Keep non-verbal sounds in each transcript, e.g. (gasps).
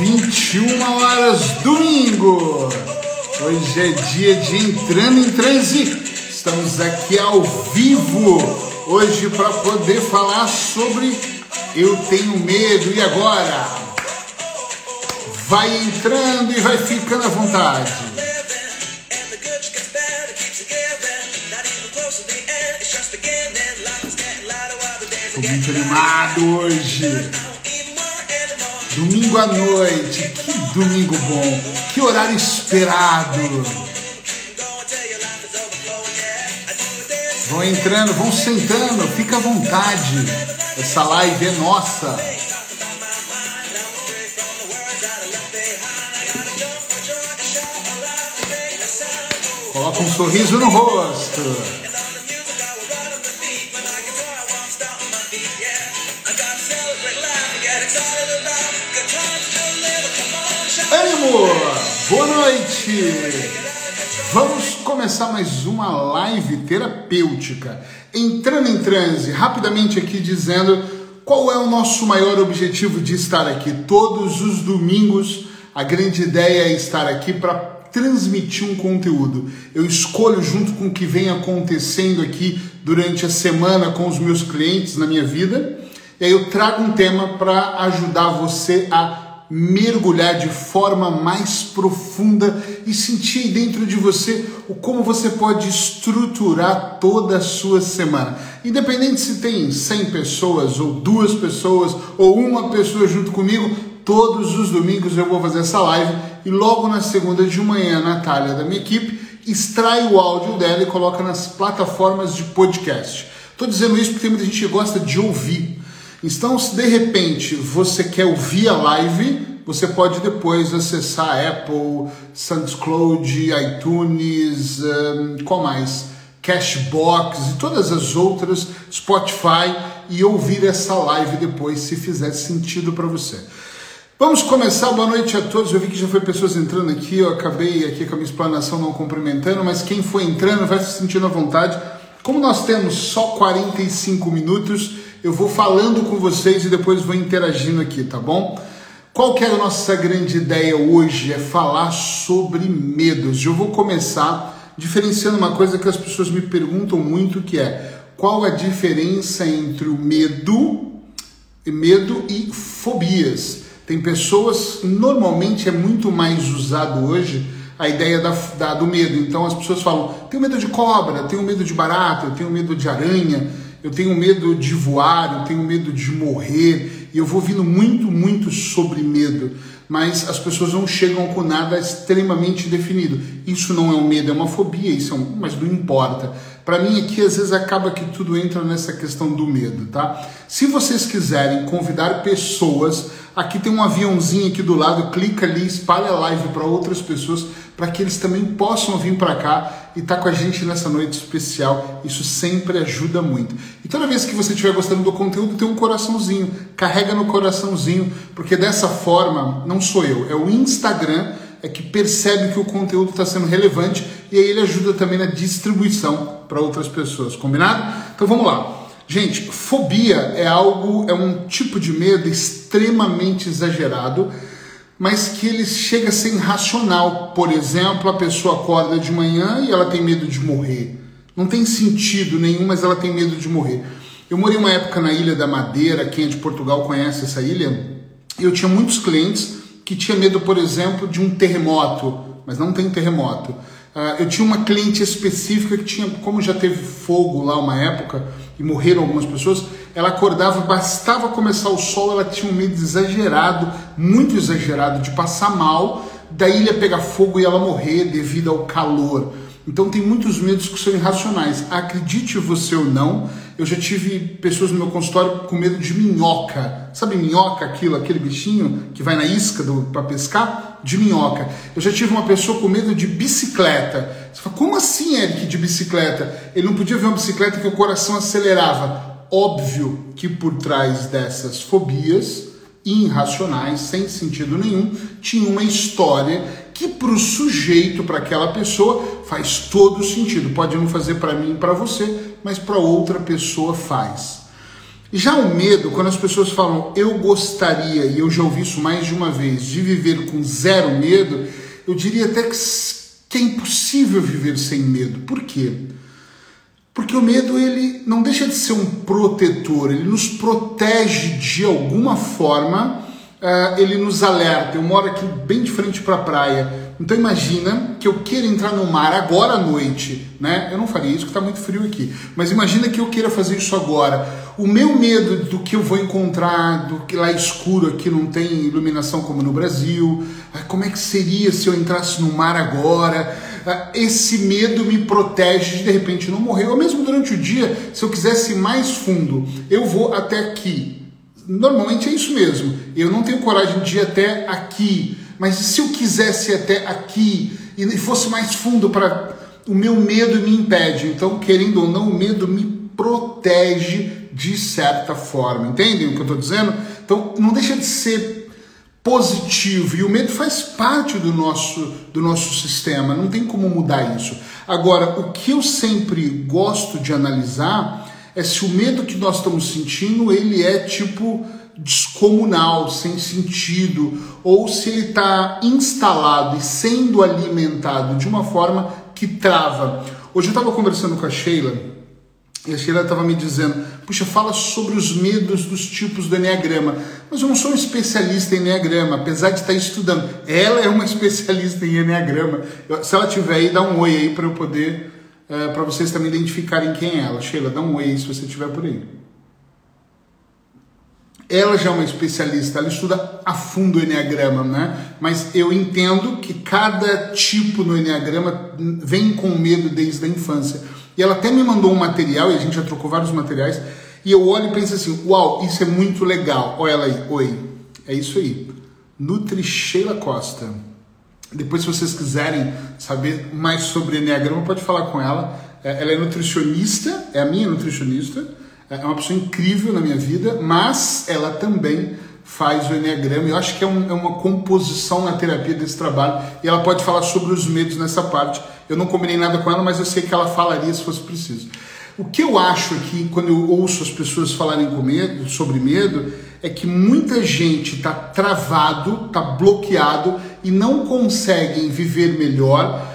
21 horas, domingo. Hoje é dia de entrando em transe. Estamos aqui ao vivo hoje para poder falar sobre eu tenho medo e agora. Vai entrando e vai ficando à vontade. Estou muito animado hoje. Domingo à noite, que domingo bom, que horário esperado. Vão entrando, vão sentando, fica à vontade. Essa live é nossa. Coloca um sorriso no rosto. Boa noite! Vamos começar mais uma live terapêutica. Entrando em transe, rapidamente aqui dizendo qual é o nosso maior objetivo de estar aqui. Todos os domingos, a grande ideia é estar aqui para transmitir um conteúdo. Eu escolho junto com o que vem acontecendo aqui durante a semana com os meus clientes na minha vida. E aí eu trago um tema para ajudar você a mergulhar de forma mais profunda e sentir dentro de você o como você pode estruturar toda a sua semana. Independente se tem 100 pessoas ou duas pessoas ou uma pessoa junto comigo, todos os domingos eu vou fazer essa live e logo na segunda de manhã a Natália da minha equipe extrai o áudio dela e coloca nas plataformas de podcast. Estou dizendo isso porque tem muita gente que gosta de ouvir. Então, se de repente você quer ouvir a live, você pode depois acessar Apple, SoundCloud, iTunes, um, qual mais? Cashbox e todas as outras, Spotify, e ouvir essa live depois, se fizer sentido para você. Vamos começar, boa noite a todos. Eu vi que já foi pessoas entrando aqui, eu acabei aqui com a minha explanação não cumprimentando, mas quem foi entrando vai se sentindo à vontade. Como nós temos só 45 minutos, eu vou falando com vocês e depois vou interagindo aqui, tá bom? Qual que é a nossa grande ideia hoje? É falar sobre medos. Eu vou começar diferenciando uma coisa que as pessoas me perguntam muito, que é qual a diferença entre o medo, medo e fobias. Tem pessoas, normalmente é muito mais usado hoje a ideia da, da, do medo. Então as pessoas falam: tenho medo de cobra, tenho medo de barata, tenho medo de aranha, eu tenho medo de voar, eu tenho medo de morrer, e eu vou vindo muito, muito sobre medo, mas as pessoas não chegam com nada extremamente definido. Isso não é um medo, é uma fobia, isso é um, mas não importa. Para mim aqui às vezes acaba que tudo entra nessa questão do medo, tá? Se vocês quiserem convidar pessoas, aqui tem um aviãozinho aqui do lado, clica ali, espalha a live para outras pessoas para que eles também possam vir para cá e estar tá com a gente nessa noite especial. Isso sempre ajuda muito. E toda vez que você estiver gostando do conteúdo, tem um coraçãozinho. Carrega no coraçãozinho, porque dessa forma, não sou eu, é o Instagram é que percebe que o conteúdo está sendo relevante e aí ele ajuda também na distribuição para outras pessoas. Combinado? Então vamos lá. Gente, fobia é algo, é um tipo de medo extremamente exagerado mas que ele chega a ser irracional. Por exemplo, a pessoa acorda de manhã e ela tem medo de morrer. Não tem sentido nenhum, mas ela tem medo de morrer. Eu morei uma época na Ilha da Madeira, quem é de Portugal conhece essa ilha. Eu tinha muitos clientes que tinham medo, por exemplo, de um terremoto, mas não tem terremoto. Uh, eu tinha uma cliente específica que tinha, como já teve fogo lá uma época e morreram algumas pessoas, ela acordava, bastava começar o sol, ela tinha um medo exagerado, muito exagerado, de passar mal, da ilha pegar fogo e ela morrer devido ao calor. Então tem muitos medos que são irracionais. Acredite você ou não, eu já tive pessoas no meu consultório com medo de minhoca. Sabe minhoca, aquilo, aquele bichinho que vai na isca para pescar? De minhoca. Eu já tive uma pessoa com medo de bicicleta. Você fala, como assim, Eric, de bicicleta? Ele não podia ver uma bicicleta que o coração acelerava. Óbvio que por trás dessas fobias irracionais, sem sentido nenhum, tinha uma história que para o sujeito, para aquela pessoa, faz todo sentido. Pode não fazer para mim e para você, mas para outra pessoa faz. Já o medo, quando as pessoas falam eu gostaria, e eu já ouvi isso mais de uma vez, de viver com zero medo, eu diria até que, que é impossível viver sem medo. Por quê? Porque o medo ele não deixa de ser um protetor, ele nos protege de alguma forma, uh, ele nos alerta. Eu moro aqui bem de frente para a praia então imagina que eu queira entrar no mar agora à noite, né? Eu não faria isso porque está muito frio aqui. Mas imagina que eu queira fazer isso agora. O meu medo do que eu vou encontrar, do que lá escuro aqui não tem iluminação como no Brasil. Como é que seria se eu entrasse no mar agora? Esse medo me protege de de repente não morrer. Ou mesmo durante o dia, se eu quisesse ir mais fundo, eu vou até aqui. Normalmente é isso mesmo. Eu não tenho coragem de ir até aqui mas se eu quisesse até aqui e fosse mais fundo para o meu medo me impede. Então, querendo ou não, o medo me protege de certa forma. Entendem o que eu estou dizendo? Então, não deixa de ser positivo e o medo faz parte do nosso do nosso sistema, não tem como mudar isso. Agora, o que eu sempre gosto de analisar é se o medo que nós estamos sentindo, ele é tipo descomunal, sem sentido, ou se ele está instalado e sendo alimentado de uma forma que trava. Hoje eu estava conversando com a Sheila e a Sheila estava me dizendo: Puxa, fala sobre os medos dos tipos do Enneagrama. Mas eu não sou um especialista em Enneagrama, apesar de estar estudando. Ela é uma (laughs) especialista em Enneagrama. Se ela tiver aí, dá um oi aí para eu poder, eh, para vocês também identificarem quem é ela. Sheila, dá um oi aí se você estiver por aí. Ela já é uma especialista, ela estuda a fundo o Enneagrama, né? Mas eu entendo que cada tipo no Enneagrama vem com medo desde a infância. E ela até me mandou um material, e a gente já trocou vários materiais, e eu olho e penso assim, uau, isso é muito legal. Olha ela aí, oi, é isso aí. Nutri Sheila Costa. Depois, se vocês quiserem saber mais sobre Enneagrama, pode falar com ela. É, ela é nutricionista, é a minha nutricionista, é uma pessoa incrível na minha vida, mas ela também faz o Enneagrama. Eu acho que é, um, é, uma composição na terapia desse trabalho e ela pode falar sobre os medos nessa parte. Eu não combinei nada com ela, mas eu sei que ela falaria se fosse preciso. O que eu acho aqui, quando eu ouço as pessoas falarem com medo, sobre medo, é que muita gente está travado, está bloqueado e não conseguem viver melhor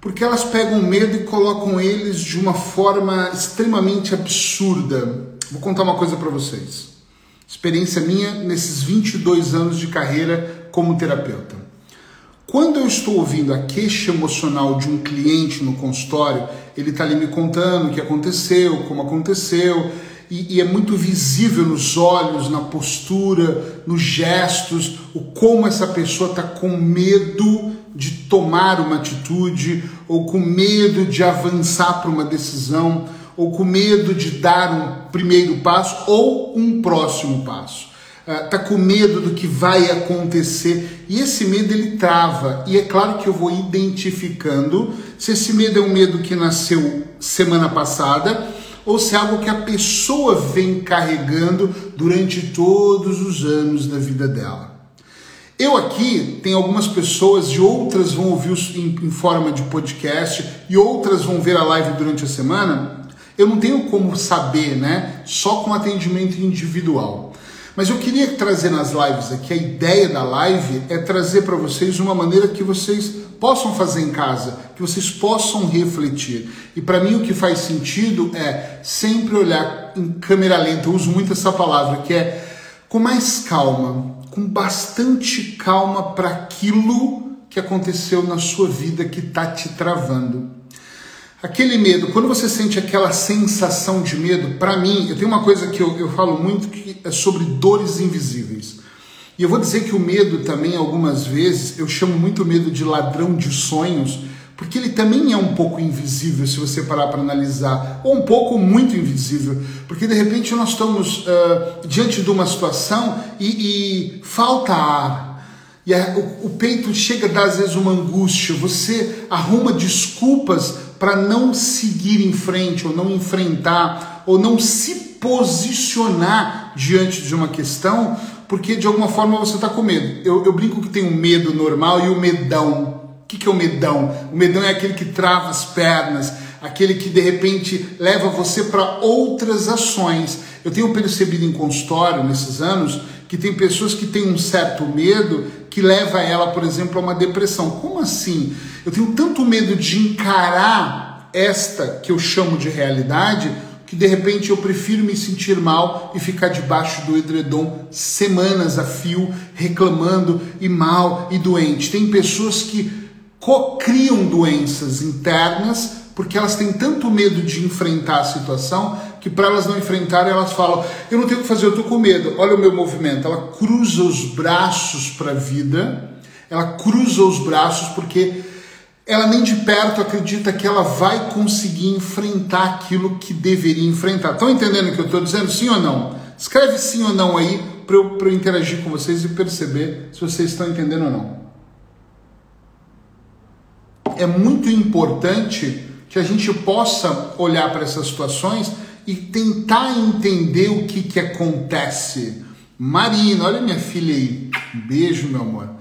porque elas pegam medo e colocam eles de uma forma extremamente absurda. Vou contar uma coisa para vocês. Experiência minha nesses 22 anos de carreira como terapeuta. Quando eu estou ouvindo a queixa emocional de um cliente no consultório, ele está ali me contando o que aconteceu, como aconteceu, e, e, é muito visível nos olhos, na postura, nos gestos, o como essa pessoa está com medo de tomar uma atitude, ou com medo de avançar para uma decisão, ou com medo de dar um primeiro passo ou um próximo passo. Está ah, com medo do que vai acontecer e esse medo ele trava. E é claro que eu vou identificando se esse medo é um medo que nasceu semana passada ou se é algo que a pessoa vem carregando durante todos os anos da vida dela. Eu aqui tenho algumas pessoas e outras vão ouvir em, em forma de podcast e outras vão ver a live durante a semana. Eu não tenho como saber, né? Só com atendimento individual. Mas eu queria trazer nas lives aqui, a ideia da live é trazer para vocês uma maneira que vocês possam fazer em casa, que vocês possam refletir. E para mim o que faz sentido é sempre olhar em câmera lenta, eu uso muito essa palavra, que é com mais calma, com bastante calma para aquilo que aconteceu na sua vida que está te travando. Aquele medo, quando você sente aquela sensação de medo, para mim, eu tenho uma coisa que eu, eu falo muito que é sobre dores invisíveis. E eu vou dizer que o medo também, algumas vezes, eu chamo muito medo de ladrão de sonhos, porque ele também é um pouco invisível se você parar para analisar, ou um pouco muito invisível, porque de repente nós estamos uh, diante de uma situação e, e falta ar. E a, o, o, peito chega a dar às vezes uma angústia, você arruma desculpas para não seguir em frente, ou não enfrentar, ou não se posicionar diante de uma questão, porque de alguma forma você está com medo. Eu, eu brinco que tem um medo normal e o um medão. O que, que é o medão? O medão é aquele que trava as pernas, aquele que de repente leva você para outras ações. Eu tenho percebido em consultório nesses anos que tem pessoas que têm um certo medo que leva ela, por exemplo, a uma depressão. Como assim? Eu tenho tanto medo de encarar esta que eu chamo de realidade que de repente eu prefiro me sentir mal e ficar debaixo do edredom semanas a fio, reclamando e mal e doente. Tem pessoas que cocriam doenças internas porque elas têm tanto medo de enfrentar a situação que para elas não enfrentarem elas falam: eu não tenho o que fazer, eu estou com medo. Olha o meu movimento. Ela cruza os braços para a vida, ela cruza os braços porque ela nem de perto acredita que ela vai conseguir enfrentar aquilo que deveria enfrentar. Estão entendendo o que eu estou dizendo? Sim ou não? Escreve sim ou não aí para eu, eu interagir com vocês e perceber se vocês estão entendendo ou não. É muito importante que a gente possa olhar para essas situações e tentar entender o que, que acontece. Marina, olha minha filha aí. Um beijo, meu amor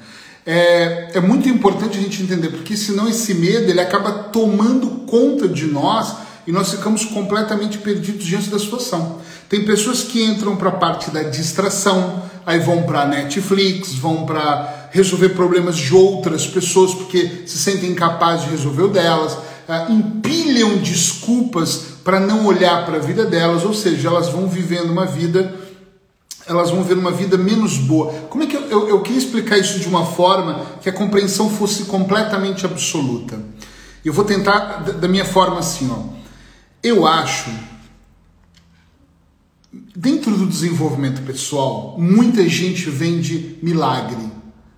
é, é muito importante a gente entender, porque senão esse medo ele acaba tomando conta de nós e nós ficamos completamente perdidos diante da situação. Tem pessoas que entram para a parte da distração, aí vão para Netflix, vão para resolver problemas de outras pessoas porque se sentem incapazes de resolver o delas, uh, empilham desculpas para não olhar para a vida delas, ou seja, elas vão vivendo uma vida elas vão ver uma vida menos boa. Como é que eu, eu, eu queria explicar isso de uma forma que a compreensão fosse completamente absoluta? Eu vou tentar da, da minha forma assim, ó. Eu acho dentro do desenvolvimento pessoal, muita gente vende milagre.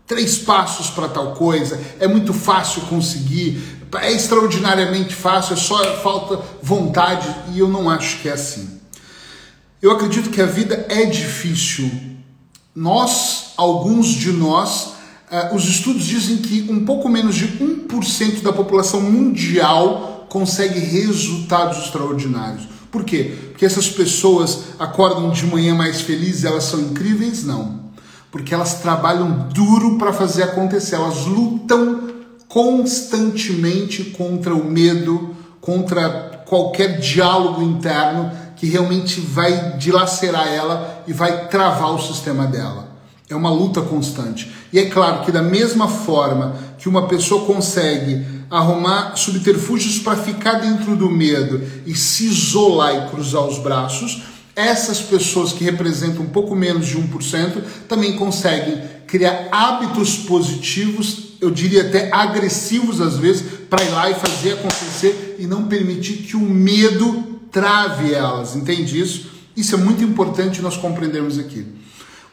Três passos para tal coisa, é muito fácil conseguir, é extraordinariamente fácil, é só falta vontade, e eu não acho que é assim. Eu acredito que a vida é difícil. Nós, alguns de nós, uh, os estudos dizem que um pouco menos de 1% da população mundial consegue resultados extraordinários. Por quê? Porque essas pessoas acordam de manhã mais felizes, elas são incríveis? Não. Porque elas trabalham duro para fazer acontecer, elas lutam constantemente contra o medo, contra qualquer diálogo interno que realmente vai dilacerar ela e vai travar o sistema dela. É uma luta constante. E é claro que, da mesma forma que uma pessoa consegue arrumar subterfúgios para ficar dentro do medo e se isolar e cruzar os braços, essas pessoas que representam um pouco menos de 1% também conseguem criar hábitos positivos, eu diria até agressivos às vezes, para ir lá e fazer acontecer e não permitir que o medo trave elas, entende isso? Isso é muito importante nós compreendermos aqui.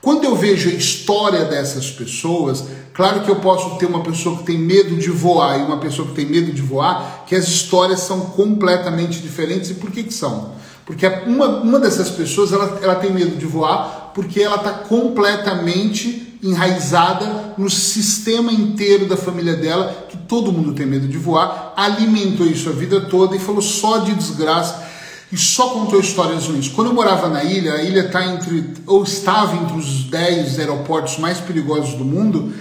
Quando eu vejo a história dessas pessoas, claro que eu posso ter uma pessoa que tem medo de voar e uma pessoa que tem medo de voar, que as histórias são completamente diferentes. E por que, que são? Porque uma, uma dessas pessoas ela, ela tem medo de voar porque ela está completamente enraizada no sistema inteiro da família dela, que todo mundo tem medo de voar, alimentou isso a vida toda e falou só de desgraça e só contou histórias ruins. Quando eu morava na ilha, a ilha está entre, ou estava entre os 10 aeroportos mais perigosos do mundo,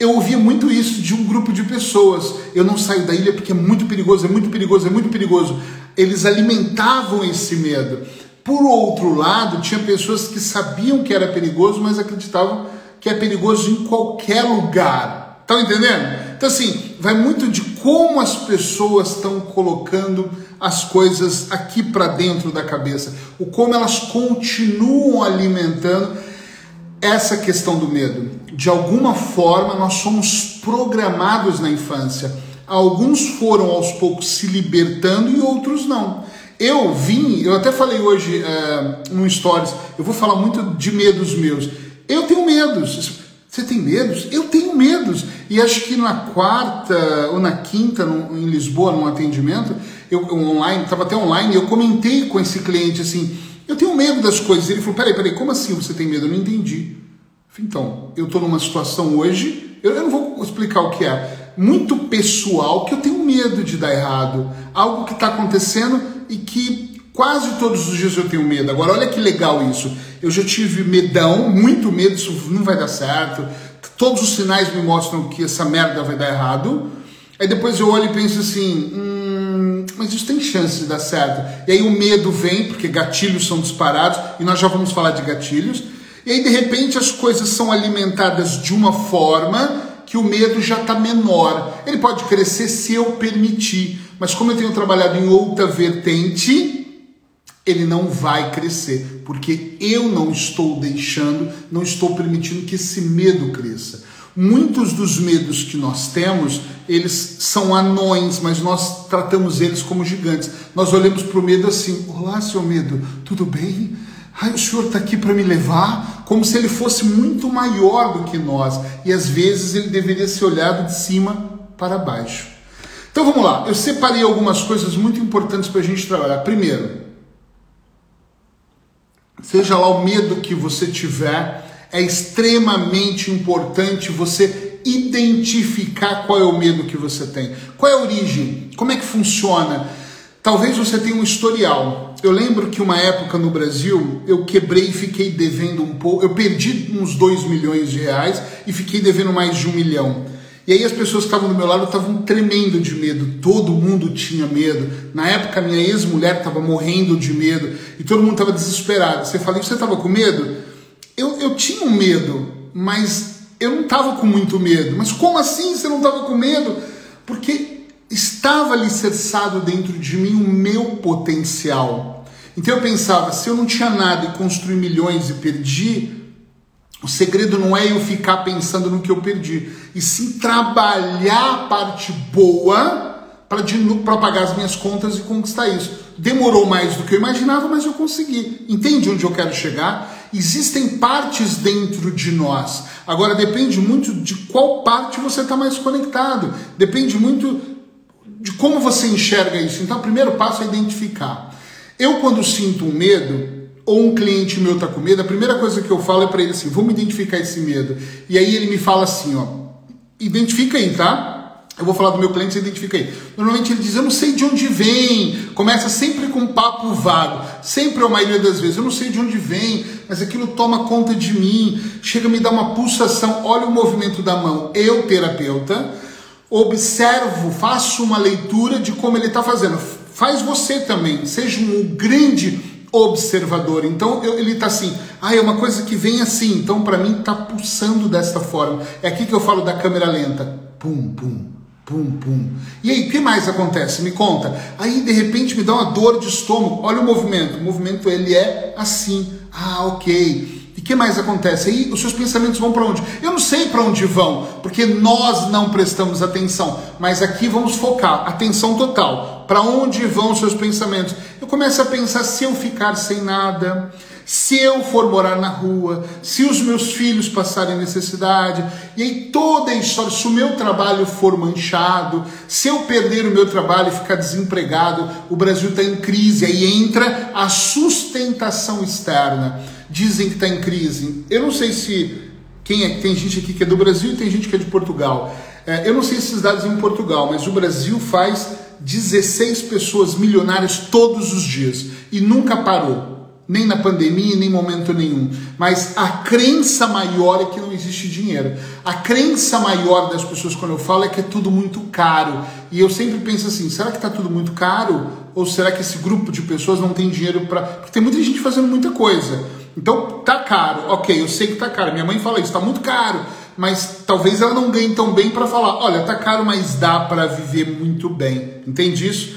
eu ouvia muito isso de um grupo de pessoas. Eu não saio da ilha porque é muito perigoso, é muito perigoso, é muito perigoso. Eles alimentavam esse medo. Por outro lado, tinha pessoas que sabiam que era perigoso, mas acreditavam que é perigoso em qualquer lugar. Estão entendendo? Então, assim, vai muito de como as pessoas estão colocando as coisas aqui para dentro da cabeça, o como elas continuam alimentando essa questão do medo. De alguma forma, nós somos programados na infância. Alguns foram aos poucos se libertando e outros não. Eu vim, eu até falei hoje é, no Stories, eu vou falar muito de medos meus. Eu tenho medos. Você tem medos? Eu tenho medos. E acho que na quarta ou na quinta, em Lisboa, num atendimento, eu, online, estava até online, eu comentei com esse cliente assim: eu tenho medo das coisas. Ele falou: peraí, peraí, como assim você tem medo? Eu não entendi. Então, eu estou numa situação hoje, eu, eu não vou explicar o que é, muito pessoal, que eu tenho medo de dar errado. Algo que está acontecendo e que Quase todos os dias eu tenho medo. Agora, olha que legal isso. Eu já tive medão, muito medo, isso não vai dar certo. Todos os sinais me mostram que essa merda vai dar errado. Aí depois eu olho e penso assim: hum, mas isso tem chance de dar certo. E aí o medo vem, porque gatilhos são disparados, e nós já vamos falar de gatilhos. E aí de repente as coisas são alimentadas de uma forma que o medo já está menor. Ele pode crescer se eu permitir, mas como eu tenho trabalhado em outra vertente, ele não vai crescer, porque eu não estou deixando, não estou permitindo que esse medo cresça. Muitos dos medos que nós temos, eles são anões, mas nós tratamos eles como gigantes. Nós olhamos para o medo assim: Olá, seu medo, tudo bem? Ai, o senhor está aqui para me levar? Como se ele fosse muito maior do que nós. E às vezes ele deveria ser olhado de cima para baixo. Então vamos lá, eu separei algumas coisas muito importantes para a gente trabalhar. Primeiro, seja lá o medo que você tiver, é extremamente importante você identificar qual é o medo que você tem. Qual é a origem? Como é que funciona? Talvez você tenha um historial. Eu lembro que uma época no Brasil eu quebrei e fiquei devendo um pouco. Eu perdi uns 2 milhões de reais e fiquei devendo mais de um milhão. E aí as pessoas que estavam do meu lado estavam tremendo de medo, todo mundo tinha medo. Na época minha ex-mulher estava morrendo de medo e todo mundo estava desesperado. Você fala, você estava com medo? Eu, eu tinha um medo, mas eu não estava com muito medo. Mas como assim você não estava com medo? Porque estava alicerçado dentro de mim o meu potencial. Então eu pensava, se eu não tinha nada e construí milhões e perdi, o segredo não é eu ficar pensando no que eu perdi, e sim trabalhar a parte boa para pagar as minhas contas e conquistar isso. Demorou mais do que eu imaginava, mas eu consegui. Entende onde eu quero chegar? Existem partes dentro de nós. Agora depende muito de qual parte você está mais conectado. Depende muito de como você enxerga isso. Então, o primeiro passo é identificar. Eu, quando sinto um medo, ou um cliente meu está com medo, a primeira coisa que eu falo é para ele assim: vamos identificar esse medo. E aí ele me fala assim: ó, identifica aí, tá? Eu vou falar do meu cliente, você identifica aí. Normalmente ele diz: eu não sei de onde vem. Começa sempre com um papo vago. Sempre, a maioria das vezes, eu não sei de onde vem, mas aquilo toma conta de mim. Chega a me dar uma pulsação. Olha o movimento da mão. Eu, terapeuta, observo, faço uma leitura de como ele está fazendo. Faz você também. Seja um grande observador. Então eu, ele está assim, ah, é uma coisa que vem assim, então para mim está pulsando desta forma. É aqui que eu falo da câmera lenta. Pum, pum, pum, pum. E aí, o que mais acontece? Me conta. Aí de repente me dá uma dor de estômago. Olha o movimento. O movimento ele é assim. Ah, ok. Que mais acontece? Aí os seus pensamentos vão para onde? Eu não sei para onde vão, porque nós não prestamos atenção. Mas aqui vamos focar, atenção total. Para onde vão os seus pensamentos? Eu começo a pensar se eu ficar sem nada, se eu for morar na rua, se os meus filhos passarem necessidade, e aí toda a história, se o meu trabalho for manchado, se eu perder o meu trabalho e ficar desempregado, o Brasil está em crise, aí entra a sustentação externa dizem que está em crise. Eu não sei se quem é, tem gente aqui que é do Brasil e tem gente que é de Portugal. É, eu não sei esses dados em Portugal, mas o Brasil faz 16 pessoas milionárias todos os dias e nunca parou. Nem na pandemia, nem em momento nenhum. Mas a crença maior é que não existe dinheiro. A crença maior das pessoas, quando eu falo, é que é tudo muito caro. E eu sempre penso assim: será que está tudo muito caro? Ou será que esse grupo de pessoas não tem dinheiro para. Porque tem muita gente fazendo muita coisa. Então tá caro, ok, eu sei que tá caro. Minha mãe fala isso, tá muito caro, mas talvez ela não ganhe tão bem para falar, olha, tá caro, mas dá para viver muito bem. Entende isso?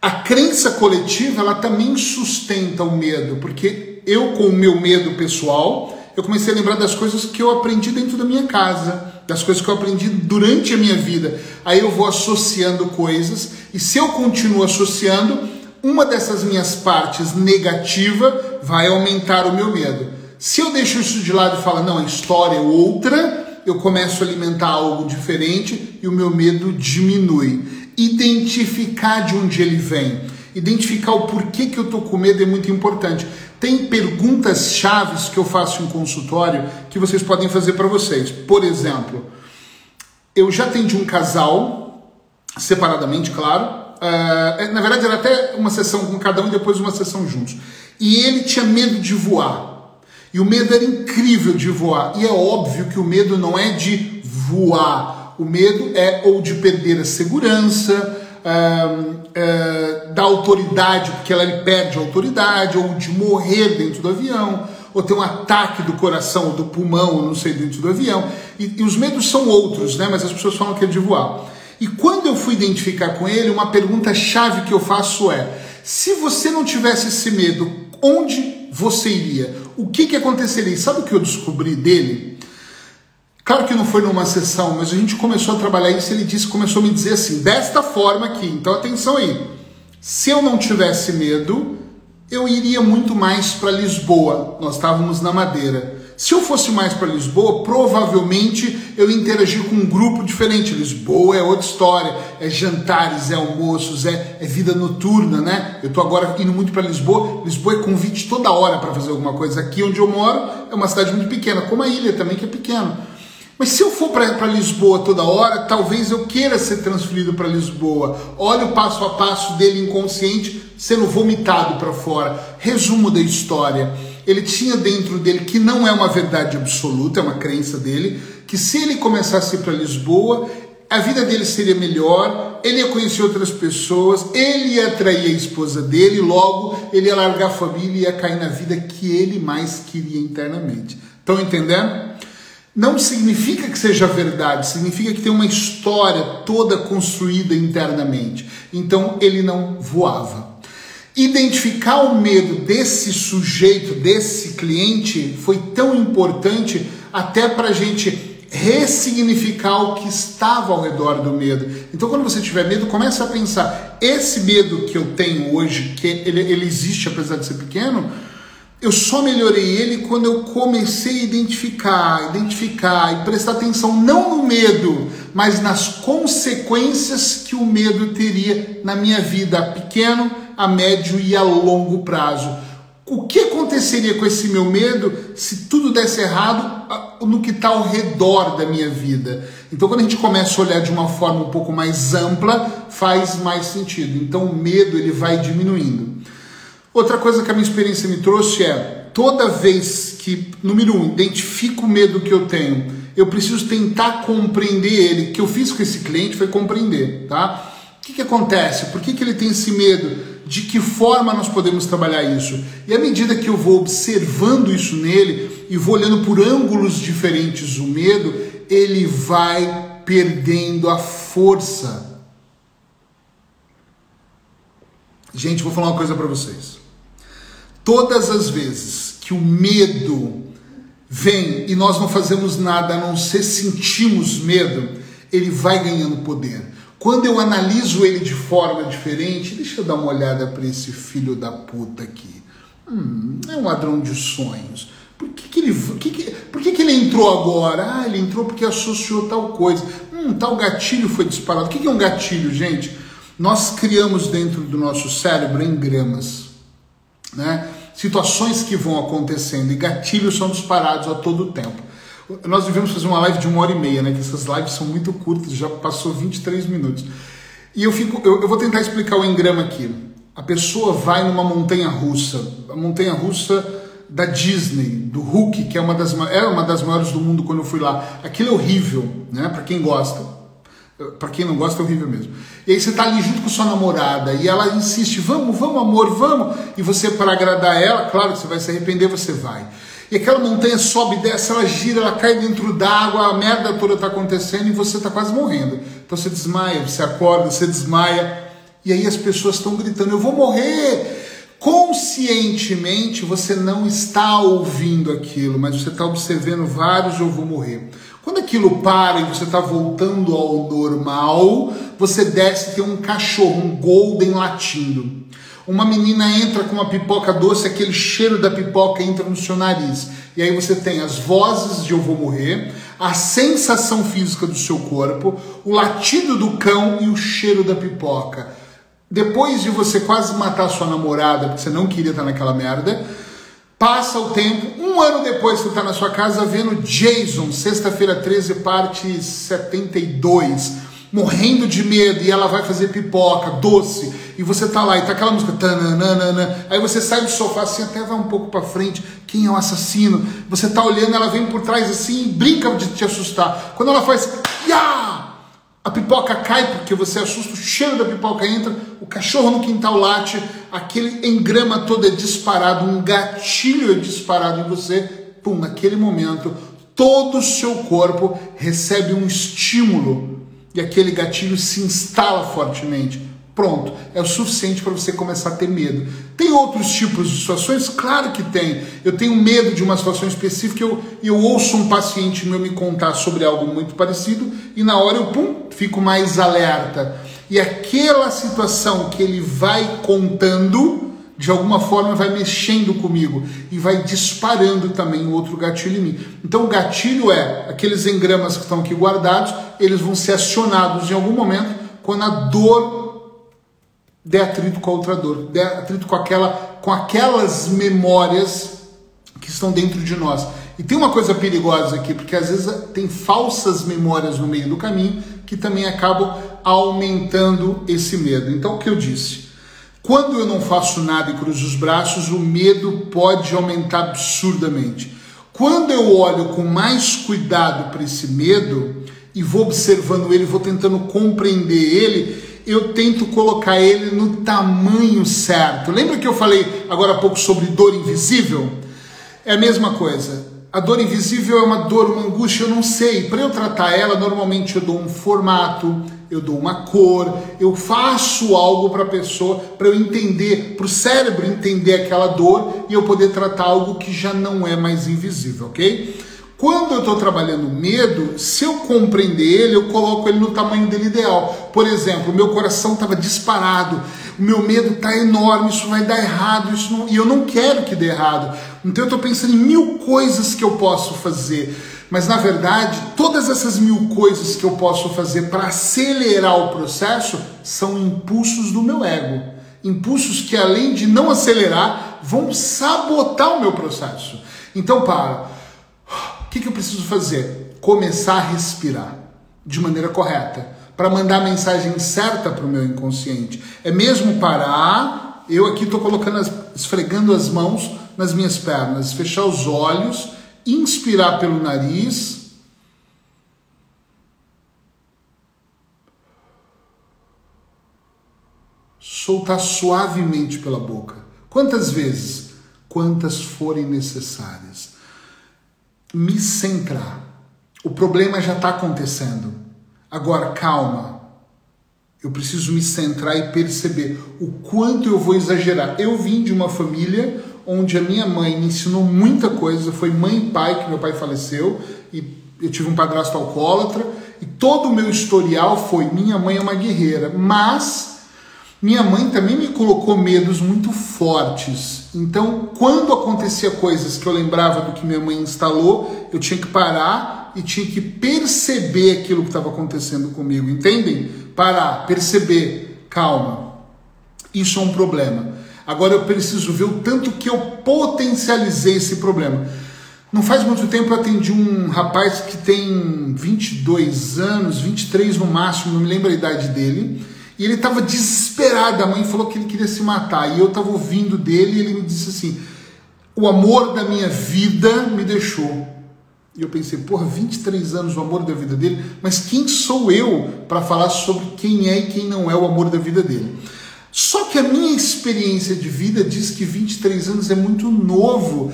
A crença coletiva, ela também sustenta o medo, porque eu com o meu medo pessoal, eu comecei a lembrar das coisas que eu aprendi dentro da minha casa, das coisas que eu aprendi durante a minha vida. Aí eu vou associando coisas, e se eu continuo associando, uma dessas minhas partes negativa vai aumentar o meu medo. Se eu deixo isso de lado e falo, não, a história é outra, eu começo a alimentar algo diferente e o meu medo diminui. Identificar de onde ele vem, identificar o porquê que eu tô com medo é muito importante. Tem perguntas chaves que eu faço em consultório que vocês podem fazer para vocês. Por exemplo, eu já atendi um casal, separadamente, claro, Uh, na verdade, era até uma sessão com cada um e depois uma sessão juntos. E ele tinha medo de voar. E o medo era incrível de voar. E é óbvio que o medo não é de voar. O medo é ou de perder a segurança, da autoridade, porque ela perde a autoridade, ou de morrer dentro do avião, ou ter um ataque do coração do pulmão, não sei, dentro do avião. E, e os medos são outros, né? Mas as pessoas falam que é de voar. E quando eu fui identificar com ele, uma pergunta chave que eu faço é: se você não tivesse esse medo, onde você iria? O que, que aconteceria? Sabe o que eu descobri dele? Claro que não foi numa sessão, mas a gente começou a trabalhar isso. Ele disse, começou a me dizer assim, desta forma aqui. Então atenção aí. Se eu não tivesse medo, eu iria muito mais para Lisboa. Nós estávamos na Madeira. Se eu fosse mais para Lisboa, provavelmente eu interagir com um grupo diferente. Lisboa é outra história, é jantares, é almoços, é, é vida noturna, né? Eu estou agora indo muito para Lisboa. Lisboa é convite toda hora para fazer alguma coisa. Aqui onde eu moro é uma cidade muito pequena, como a ilha também que é pequena. Mas se eu for para Lisboa toda hora, talvez eu queira ser transferido para Lisboa. Olha o passo a passo dele inconsciente sendo vomitado para fora. Resumo da história. Ele tinha dentro dele que não é uma verdade absoluta, é uma crença dele, que se ele começasse para Lisboa, a vida dele seria melhor, ele ia conhecer outras pessoas, ele ia atrair a esposa dele, logo ele ia largar a família e ia cair na vida que ele mais queria internamente. Estão entendendo? não significa que seja verdade, significa que tem uma história toda construída internamente. Então ele não voava. Identificar o medo desse sujeito, desse cliente, foi tão importante até para a gente ressignificar o que estava ao redor do medo. Então, quando você tiver medo, comece a pensar: esse medo que eu tenho hoje, que ele, ele existe apesar de ser pequeno, eu só melhorei ele quando eu comecei a identificar, identificar e prestar atenção não no medo, mas nas consequências que o medo teria na minha vida a pequeno, a médio e a longo prazo. O que aconteceria com esse meu medo se tudo desse errado no que está ao redor da minha vida? Então, quando a gente começa a olhar de uma forma um pouco mais ampla, faz mais sentido. Então, o medo ele vai diminuindo. Outra coisa que a minha experiência me trouxe é toda vez que, número um, identifico o medo que eu tenho, eu preciso tentar compreender ele. O que eu fiz com esse cliente foi compreender, tá? O que, que acontece? Por que, que ele tem esse medo? De que forma nós podemos trabalhar isso? E à medida que eu vou observando isso nele e vou olhando por ângulos diferentes o medo, ele vai perdendo a força. Gente, vou falar uma coisa para vocês. Todas as vezes que o medo vem e nós não fazemos nada a não ser sentimos medo, ele vai ganhando poder. Quando eu analiso ele de forma diferente, deixa eu dar uma olhada para esse filho da puta aqui. Hum, é um ladrão de sonhos. Por que, que ele, que que, por que, que ele entrou agora? Ah, ele entrou porque associou tal coisa. Hum, tal gatilho foi disparado. O que, que é um gatilho, gente? Nós criamos dentro do nosso cérebro engramas né? situações que vão acontecendo e gatilhos são disparados a todo tempo. Nós devemos fazer uma live de uma hora e meia, né? que essas lives são muito curtas, já passou 23 minutos. E eu, fico, eu, eu vou tentar explicar o engrama aqui. A pessoa vai numa montanha russa, a montanha russa da Disney, do Hulk, que é uma das, é uma das maiores do mundo quando eu fui lá. Aquilo é horrível, né? Para quem gosta. Para quem não gosta, é horrível mesmo. E aí você tá ali junto com sua namorada e ela insiste, vamos, vamos, amor, vamos. E você, para agradar ela, claro que você vai se arrepender, você vai. E aquela montanha sobe, desce, ela gira, ela cai dentro d'água, a merda toda está acontecendo e você está quase morrendo. Então você desmaia, você acorda, você desmaia. E aí as pessoas estão gritando, eu vou morrer. Conscientemente você não está ouvindo aquilo, mas você está observando vários eu vou morrer. Quando aquilo para e você está voltando ao normal, você desce tem um cachorro, um golden latindo. Uma menina entra com uma pipoca doce, aquele cheiro da pipoca entra no seu nariz. E aí você tem as vozes de eu vou morrer, a sensação física do seu corpo, o latido do cão e o cheiro da pipoca. Depois de você quase matar sua namorada, porque você não queria estar naquela merda, Passa o tempo, um ano depois você está na sua casa vendo Jason, sexta-feira 13, parte 72, morrendo de medo, e ela vai fazer pipoca, doce, e você tá lá, e tá aquela música, tananana, aí você sai do sofá assim, até vai um pouco para frente, quem é o assassino? Você tá olhando, ela vem por trás assim, brinca de te assustar. Quando ela faz, ya! A pipoca cai porque você assusta, o cheiro da pipoca entra, o cachorro no quintal late, aquele engrama todo é disparado, um gatilho é disparado em você, pum, naquele momento, todo o seu corpo recebe um estímulo e aquele gatilho se instala fortemente. Pronto, é o suficiente para você começar a ter medo. Tem outros tipos de situações? Claro que tem. Eu tenho medo de uma situação específica e eu, eu ouço um paciente meu me contar sobre algo muito parecido e na hora eu pum, fico mais alerta. E aquela situação que ele vai contando, de alguma forma vai mexendo comigo e vai disparando também outro gatilho em mim. Então o gatilho é aqueles engramas que estão aqui guardados, eles vão ser acionados em algum momento quando a dor der atrito com a outra dor, der atrito com, aquela, com aquelas memórias que estão dentro de nós. E tem uma coisa perigosa aqui, porque às vezes tem falsas memórias no meio do caminho que também acabam aumentando esse medo. Então, o que eu disse? Quando eu não faço nada e cruzo os braços, o medo pode aumentar absurdamente. Quando eu olho com mais cuidado para esse medo e vou observando ele, vou tentando compreender ele, eu tento colocar ele no tamanho certo. Lembra que eu falei agora há pouco sobre dor invisível? É a mesma coisa. A dor invisível é uma dor, uma angústia, eu não sei. Para eu tratar ela, normalmente eu dou um formato, eu dou uma cor, eu faço algo para a pessoa, para eu entender, para o cérebro entender aquela dor e eu poder tratar algo que já não é mais invisível, ok? Quando eu estou trabalhando medo, se eu compreender ele, eu coloco ele no tamanho dele ideal. Por exemplo, meu coração estava disparado, o meu medo está enorme, isso vai dar errado, isso não... e eu não quero que dê errado. Então eu estou pensando em mil coisas que eu posso fazer. Mas na verdade, todas essas mil coisas que eu posso fazer para acelerar o processo são impulsos do meu ego. Impulsos que, além de não acelerar, vão sabotar o meu processo. Então, para que, que eu preciso fazer? Começar a respirar de maneira correta, para mandar a mensagem certa para o meu inconsciente. É mesmo parar, eu aqui estou colocando, as, esfregando as mãos nas minhas pernas, fechar os olhos, inspirar pelo nariz. Soltar suavemente pela boca. Quantas vezes? Quantas forem necessárias me centrar. O problema já está acontecendo. Agora, calma. Eu preciso me centrar e perceber o quanto eu vou exagerar. Eu vim de uma família onde a minha mãe me ensinou muita coisa. Foi mãe e pai que meu pai faleceu e eu tive um padrasto alcoólatra e todo o meu historial foi minha mãe é uma guerreira, mas minha mãe também me colocou medos muito fortes. Então, quando acontecia coisas que eu lembrava do que minha mãe instalou, eu tinha que parar e tinha que perceber aquilo que estava acontecendo comigo. Entendem? Parar, perceber, calma. Isso é um problema. Agora eu preciso ver o tanto que eu potencializei esse problema. Não faz muito tempo eu atendi um rapaz que tem 22 anos, 23 no máximo, não me lembro a idade dele e ele estava desesperado. A mãe falou que ele queria se matar. E eu estava ouvindo dele e ele me disse assim: O amor da minha vida me deixou. E eu pensei, porra, 23 anos o amor da vida dele, mas quem sou eu para falar sobre quem é e quem não é o amor da vida dele? Só que a minha experiência de vida diz que 23 anos é muito novo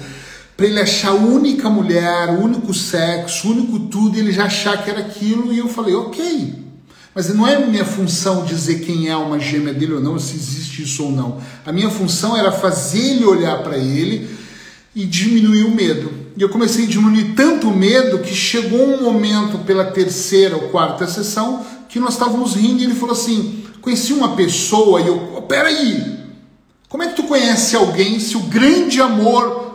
para ele achar a única mulher, único sexo, único tudo, e ele já achar que era aquilo. E eu falei, ok, mas não é minha função dizer quem é uma gêmea dele ou não, se existe isso ou não. A minha função era fazer ele olhar para ele e diminuir o medo. E eu comecei a diminuir tanto o medo que chegou um momento pela terceira ou quarta sessão que nós estávamos rindo e ele falou assim: conheci uma pessoa e eu, oh, peraí, como é que tu conhece alguém se o grande amor.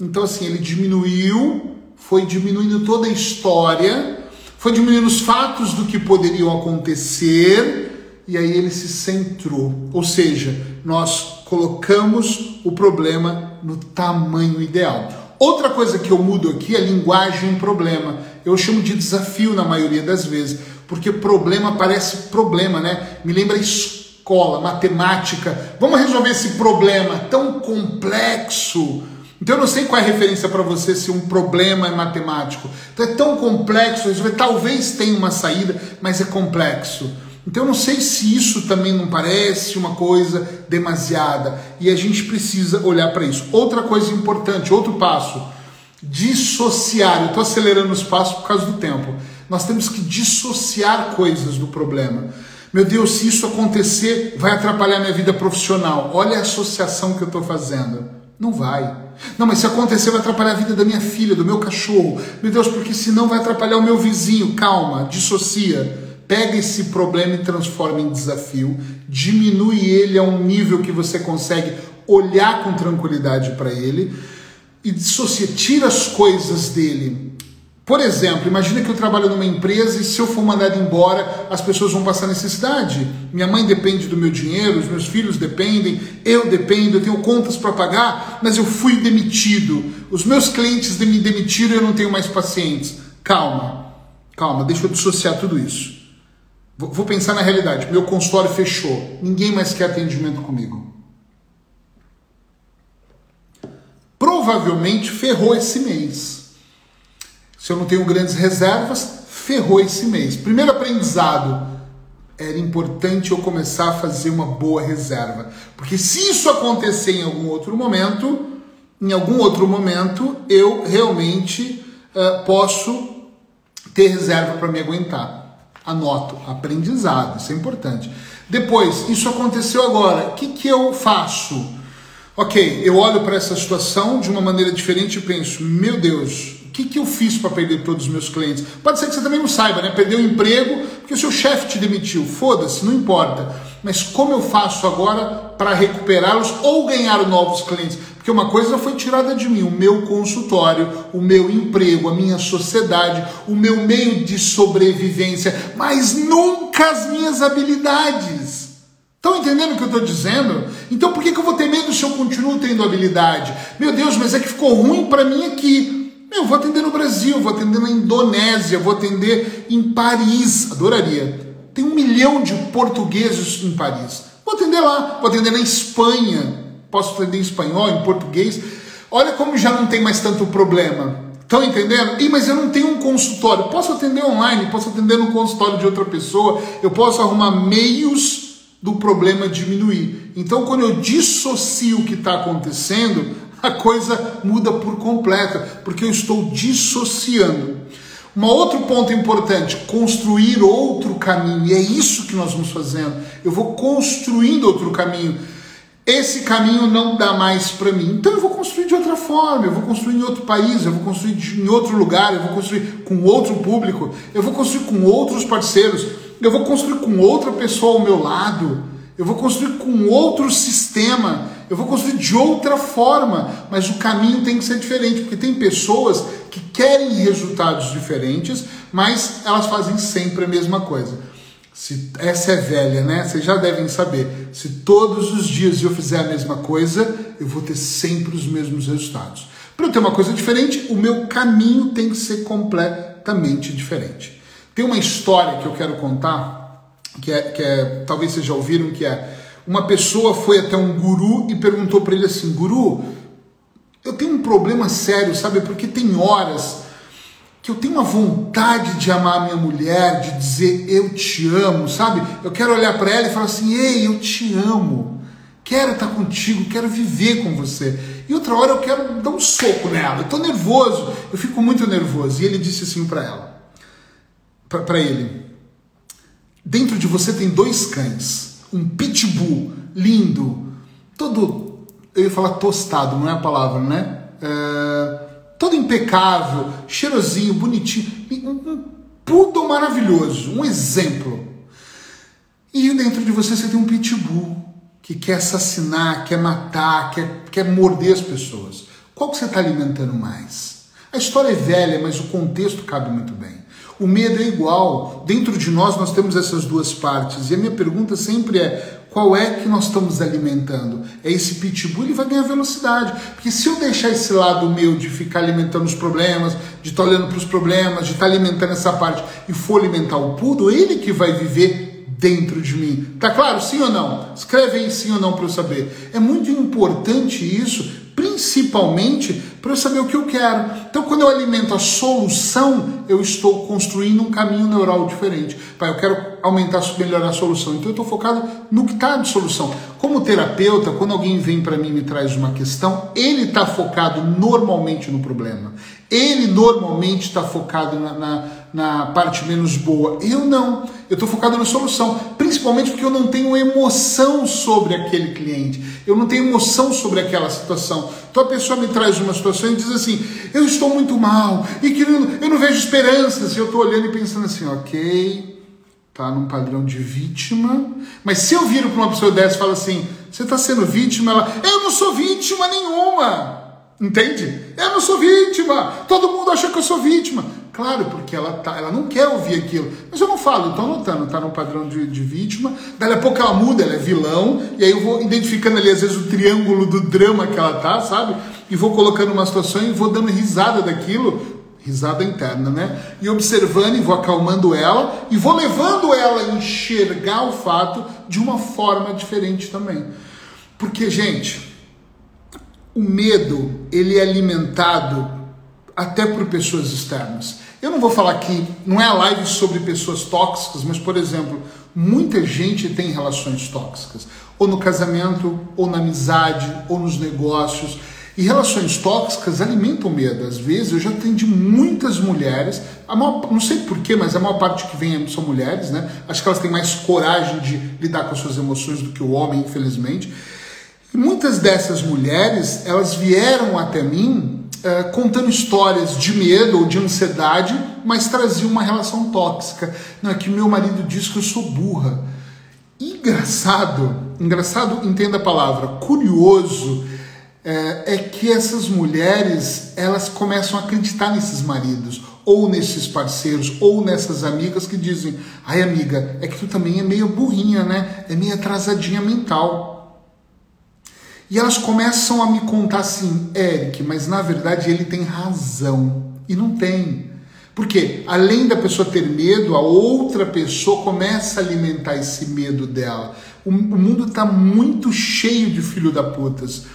Então, assim, ele diminuiu, foi diminuindo toda a história foi diminuindo os fatos do que poderiam acontecer e aí ele se centrou. Ou seja, nós colocamos o problema no tamanho ideal. Outra coisa que eu mudo aqui é linguagem problema. Eu chamo de desafio na maioria das vezes, porque problema parece problema, né? Me lembra escola, matemática. Vamos resolver esse problema tão complexo. Então eu não sei qual é a referência para você se um problema é matemático. Então é tão complexo, talvez tenha uma saída, mas é complexo. Então eu não sei se isso também não parece uma coisa demasiada e a gente precisa olhar para isso. Outra coisa importante, outro passo, dissociar. Eu estou acelerando os passos por causa do tempo. Nós temos que dissociar coisas do problema. Meu Deus, se isso acontecer, vai atrapalhar minha vida profissional. Olha a associação que eu estou fazendo. Não vai. Não, mas se acontecer, vai atrapalhar a vida da minha filha, do meu cachorro. Meu Deus, porque senão vai atrapalhar o meu vizinho. Calma, dissocia. Pega esse problema e transforma em desafio. Diminui ele a um nível que você consegue olhar com tranquilidade para ele e dissocia, tira as coisas dele por exemplo, imagina que eu trabalho numa empresa e se eu for mandado embora, as pessoas vão passar necessidade. Minha mãe depende do meu dinheiro, os meus filhos dependem, eu dependo, eu tenho contas para pagar, mas eu fui demitido. Os meus clientes me demitiram e eu não tenho mais pacientes. Calma, calma, deixa eu dissociar tudo isso. Vou pensar na realidade. Meu consultório fechou, ninguém mais quer atendimento comigo. Provavelmente ferrou esse mês se eu não tenho grandes reservas, ferrou esse mês. Primeiro aprendizado, era importante eu começar a fazer uma boa reserva. Porque se isso acontecer em algum outro momento, em algum outro momento, eu realmente uh, posso ter reserva para me aguentar. Anoto, aprendizado, isso é importante. Depois, isso aconteceu agora, o que, que eu faço? Ok, eu olho para essa situação de uma maneira diferente e penso: meu Deus, que, que eu fiz para perder todos os meus clientes? Pode ser que você também não saiba, né? Perdeu o emprego porque o seu chefe te demitiu. Foda-se, não importa. Mas como eu faço agora para recuperá-los ou ganhar novos clientes? Porque uma coisa foi tirada de mim: o meu consultório, o meu emprego, a minha sociedade, o meu meio de sobrevivência, mas nunca as minhas habilidades. Estão entendendo o que eu estou dizendo? Então por que, que eu vou ter medo se eu continuo tendo habilidade? Meu Deus, mas é que ficou ruim para mim aqui. Eu vou atender no Brasil, vou atender na Indonésia, vou atender em Paris. Adoraria. Tem um milhão de portugueses em Paris. Vou atender lá, vou atender na Espanha. Posso atender em espanhol, em português. Olha como já não tem mais tanto problema. Estão entendendo? Ih, mas eu não tenho um consultório. Posso atender online, posso atender no consultório de outra pessoa. Eu posso arrumar meios do problema diminuir. Então, quando eu dissocio o que está acontecendo, a coisa muda por completo, porque eu estou dissociando. Um outro ponto importante, construir outro caminho, e é isso que nós vamos fazendo. Eu vou construindo outro caminho. Esse caminho não dá mais para mim, então eu vou construir de outra forma, eu vou construir em outro país, eu vou construir em outro lugar, eu vou construir com outro público, eu vou construir com outros parceiros, eu vou construir com outra pessoa ao meu lado, eu vou construir com outro sistema eu vou construir de outra forma, mas o caminho tem que ser diferente, porque tem pessoas que querem resultados diferentes, mas elas fazem sempre a mesma coisa. Se essa é velha, né? Vocês já devem saber. Se todos os dias eu fizer a mesma coisa, eu vou ter sempre os mesmos resultados. Para eu ter uma coisa diferente, o meu caminho tem que ser completamente diferente. Tem uma história que eu quero contar, que é, que é talvez vocês já ouviram, que é uma pessoa foi até um guru e perguntou para ele assim: Guru, eu tenho um problema sério, sabe? Porque tem horas que eu tenho uma vontade de amar a minha mulher, de dizer eu te amo, sabe? Eu quero olhar para ela e falar assim: ei, eu te amo, quero estar contigo, quero viver com você. E outra hora eu quero dar um soco nela, eu estou nervoso, eu fico muito nervoso. E ele disse assim para ela, para ele: dentro de você tem dois cães um pitbull lindo, todo, eu ia falar tostado, não é a palavra, né? É, todo impecável, cheirosinho, bonitinho, um, um pudo maravilhoso, um exemplo. E dentro de você você tem um pitbull que quer assassinar, quer matar, quer, quer morder as pessoas. Qual que você está alimentando mais? A história é velha, mas o contexto cabe muito bem. O medo é igual. Dentro de nós nós temos essas duas partes. E a minha pergunta sempre é: qual é que nós estamos alimentando? É esse pitbull, ele vai ganhar velocidade. Porque se eu deixar esse lado meu de ficar alimentando os problemas, de estar tá olhando para os problemas, de estar tá alimentando essa parte e for alimentar o pudo, ele que vai viver dentro de mim. Tá claro? Sim ou não? Escreve aí sim ou não para eu saber. É muito importante isso principalmente para eu saber o que eu quero. Então, quando eu alimento a solução, eu estou construindo um caminho neural diferente. Pai, eu quero aumentar, melhorar a solução. Então, eu estou focado no que está de solução. Como terapeuta, quando alguém vem para mim e me traz uma questão, ele está focado normalmente no problema. Ele normalmente está focado na, na, na, parte menos boa. Eu não. Eu estou focado na solução. Principalmente porque eu não tenho emoção sobre aquele cliente. Eu não tenho emoção sobre aquela situação. Então a pessoa me traz uma situação e diz assim: Eu estou muito mal e que eu, não vejo esperanças. E eu estou olhando e pensando assim: Ok, tá num padrão de vítima. Mas se eu viro para uma pessoa dessa e falo assim: Você está sendo vítima? Ela: Eu não sou vítima nenhuma. Entende? Eu não sou vítima. Todo mundo acha que eu sou vítima. Claro, porque ela, tá, ela não quer ouvir aquilo. Mas eu não falo, estou anotando, está no padrão de, de vítima. Daí a pouco ela muda, ela é vilão. E aí eu vou identificando ali, às vezes, o triângulo do drama que ela tá, sabe? E vou colocando uma situação e vou dando risada daquilo. Risada interna, né? E observando e vou acalmando ela e vou levando ela a enxergar o fato de uma forma diferente também. Porque, gente, o medo ele é alimentado até por pessoas externas. Eu não vou falar aqui, não é a live sobre pessoas tóxicas, mas por exemplo, muita gente tem relações tóxicas, ou no casamento, ou na amizade, ou nos negócios. E relações tóxicas alimentam medo. Às vezes eu já atendi muitas mulheres, maior, não sei porquê, mas a maior parte que vem são mulheres, né? Acho que elas têm mais coragem de lidar com as suas emoções do que o homem, infelizmente. E muitas dessas mulheres, elas vieram até mim uh, contando histórias de medo ou de ansiedade, mas traziam uma relação tóxica. Não, é que meu marido diz que eu sou burra. Engraçado, engraçado, entenda a palavra, curioso, é, é que essas mulheres, elas começam a acreditar nesses maridos, ou nesses parceiros, ou nessas amigas que dizem, ai amiga, é que tu também é meio burrinha, né? É meio atrasadinha mental. E elas começam a me contar assim, Eric, mas na verdade ele tem razão. E não tem. Porque além da pessoa ter medo, a outra pessoa começa a alimentar esse medo dela. O, mundo está muito cheio de filho da putas.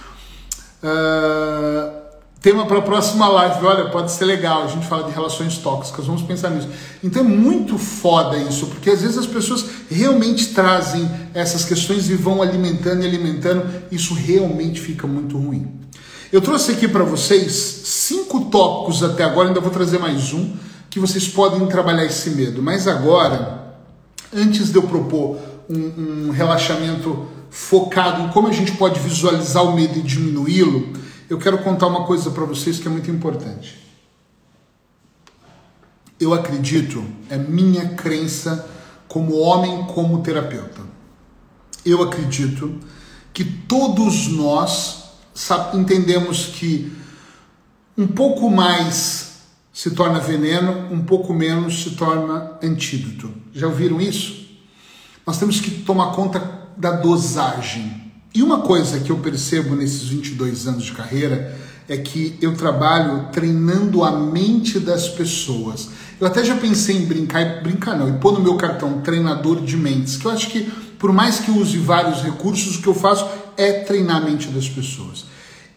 Uh, Tema para a próxima live, olha, pode ser legal, a gente fala de relações tóxicas, vamos pensar nisso. Então é muito foda isso, porque às vezes as pessoas realmente trazem essas questões e vão alimentando e alimentando, isso realmente fica muito ruim. Eu trouxe aqui para vocês cinco tópicos até agora, ainda vou trazer mais um, que vocês podem trabalhar esse medo. Mas agora, antes de eu propor um, um relaxamento focado em como a gente pode visualizar o medo e diminuí-lo, eu quero contar uma coisa para vocês que é muito importante. Eu acredito, é minha crença como homem, como terapeuta. Eu acredito que todos nós entendemos que um pouco mais se torna veneno, um pouco menos se torna antídoto. Já ouviram isso? Nós temos que tomar conta da dosagem. E uma coisa que eu percebo nesses 22 anos de carreira é que eu trabalho treinando a mente das pessoas. Eu até já pensei em brincar, brincar não, e pôr no meu cartão treinador de mentes, que eu acho que por mais que use vários recursos, o que eu faço é treinar a mente das pessoas.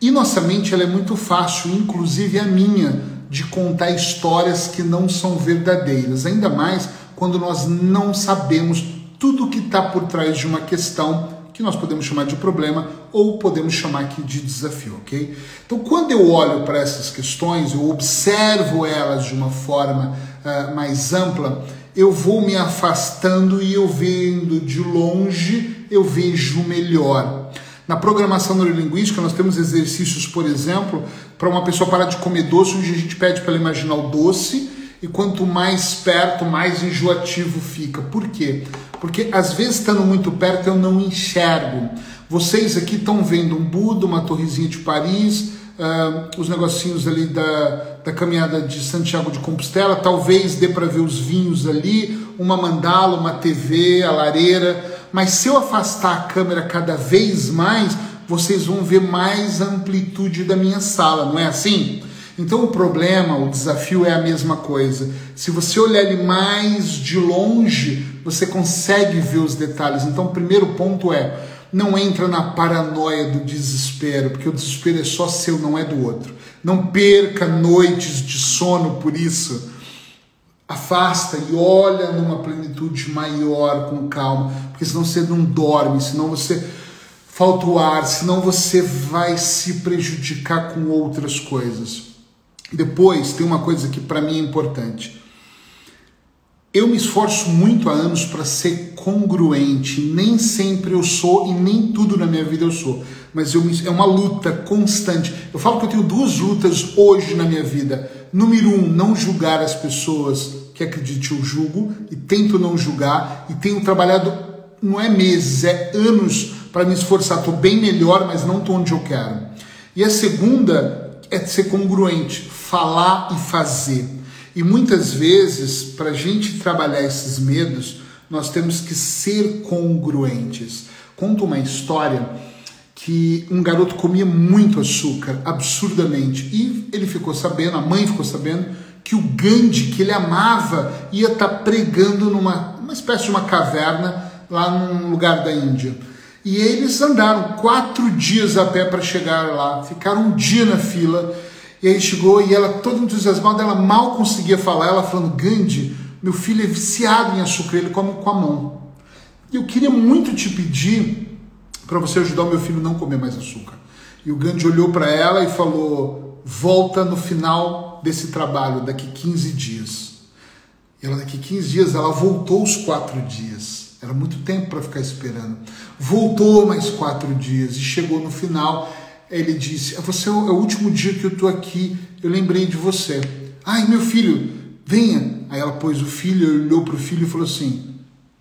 E nossa mente ela é muito fácil, inclusive a minha, de contar histórias que não são verdadeiras, ainda mais quando nós não sabemos tudo que está por trás de uma questão que nós podemos chamar de problema ou podemos chamar aqui de desafio, ok? Então, quando eu olho para essas questões, eu observo elas de uma forma uh, mais ampla, eu vou me afastando e eu vendo de longe, eu vejo melhor. Na programação neurolinguística, nós temos exercícios, por exemplo, para uma pessoa parar de comer doce, onde a gente pede para ela imaginar o doce, e quanto mais perto, mais enjoativo fica. Por quê? Porque às vezes estando muito perto eu não enxergo. Vocês aqui estão vendo um Buda, uma torrezinha de Paris, uh, os negocinhos ali da, da caminhada de Santiago de Compostela, talvez dê para ver os vinhos ali, uma mandala, uma TV, a lareira. Mas se eu afastar a câmera cada vez mais, vocês vão ver mais amplitude da minha sala, não é assim? Então o problema, o desafio é a mesma coisa. Se você olhar ele mais de longe, você consegue ver os detalhes. Então o primeiro ponto é Não entra na paranoia do desespero, porque o desespero é só seu, não é do outro. Não perca noites de sono por isso. Afasta e olha numa plenitude maior, com calma, porque senão você não dorme, senão você falta o ar, senão você vai se prejudicar com outras coisas. Depois, tem uma coisa que para mim é importante. Eu me esforço muito há anos para ser congruente. Nem sempre eu sou e nem tudo na minha vida eu sou. Mas eu me, é uma luta constante. Eu falo que eu tenho duas lutas hoje na minha vida. Número um, não julgar as pessoas que acredite eu julgo e tento não julgar e tenho trabalhado não é meses, é anos para me esforçar. Estou bem melhor, mas não estou onde eu quero. E a segunda é ser congruente, falar e fazer. E muitas vezes, para a gente trabalhar esses medos, nós temos que ser congruentes. Conto uma história que um garoto comia muito açúcar, absurdamente, e ele ficou sabendo, a mãe ficou sabendo, que o Gandhi, que ele amava, ia estar tá pregando numa uma espécie de uma caverna lá num lugar da Índia. E eles andaram quatro dias a pé para chegar lá, ficaram um dia na fila e aí chegou e ela, toda entusiasmada, ela mal conseguia falar, ela falando, Gandhi, meu filho é viciado em açúcar, ele come com a mão. E eu queria muito te pedir para você ajudar o meu filho a não comer mais açúcar. E o Gandhi olhou para ela e falou, volta no final desse trabalho, daqui 15 dias. E ela, daqui 15 dias, ela voltou os quatro dias. Era muito tempo para ficar esperando. Voltou mais quatro dias e chegou no final ele disse: Você é, é o último dia que eu estou aqui, eu lembrei de você. Ai, meu filho, venha. Aí ela pôs o filho, olhou para o filho e falou assim: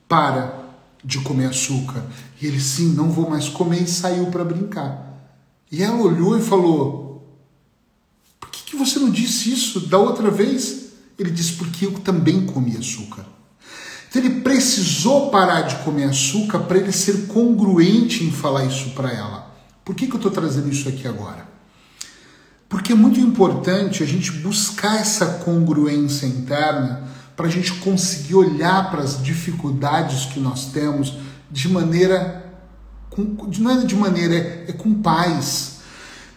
Para de comer açúcar. E ele, sim, não vou mais comer, e saiu para brincar. E ela olhou e falou: Por que, que você não disse isso da outra vez? Ele disse: Porque eu também comi açúcar. Então ele precisou parar de comer açúcar para ele ser congruente em falar isso para ela. Por que, que eu estou trazendo isso aqui agora? Porque é muito importante a gente buscar essa congruência interna para a gente conseguir olhar para as dificuldades que nós temos de maneira, não é de maneira, é com paz.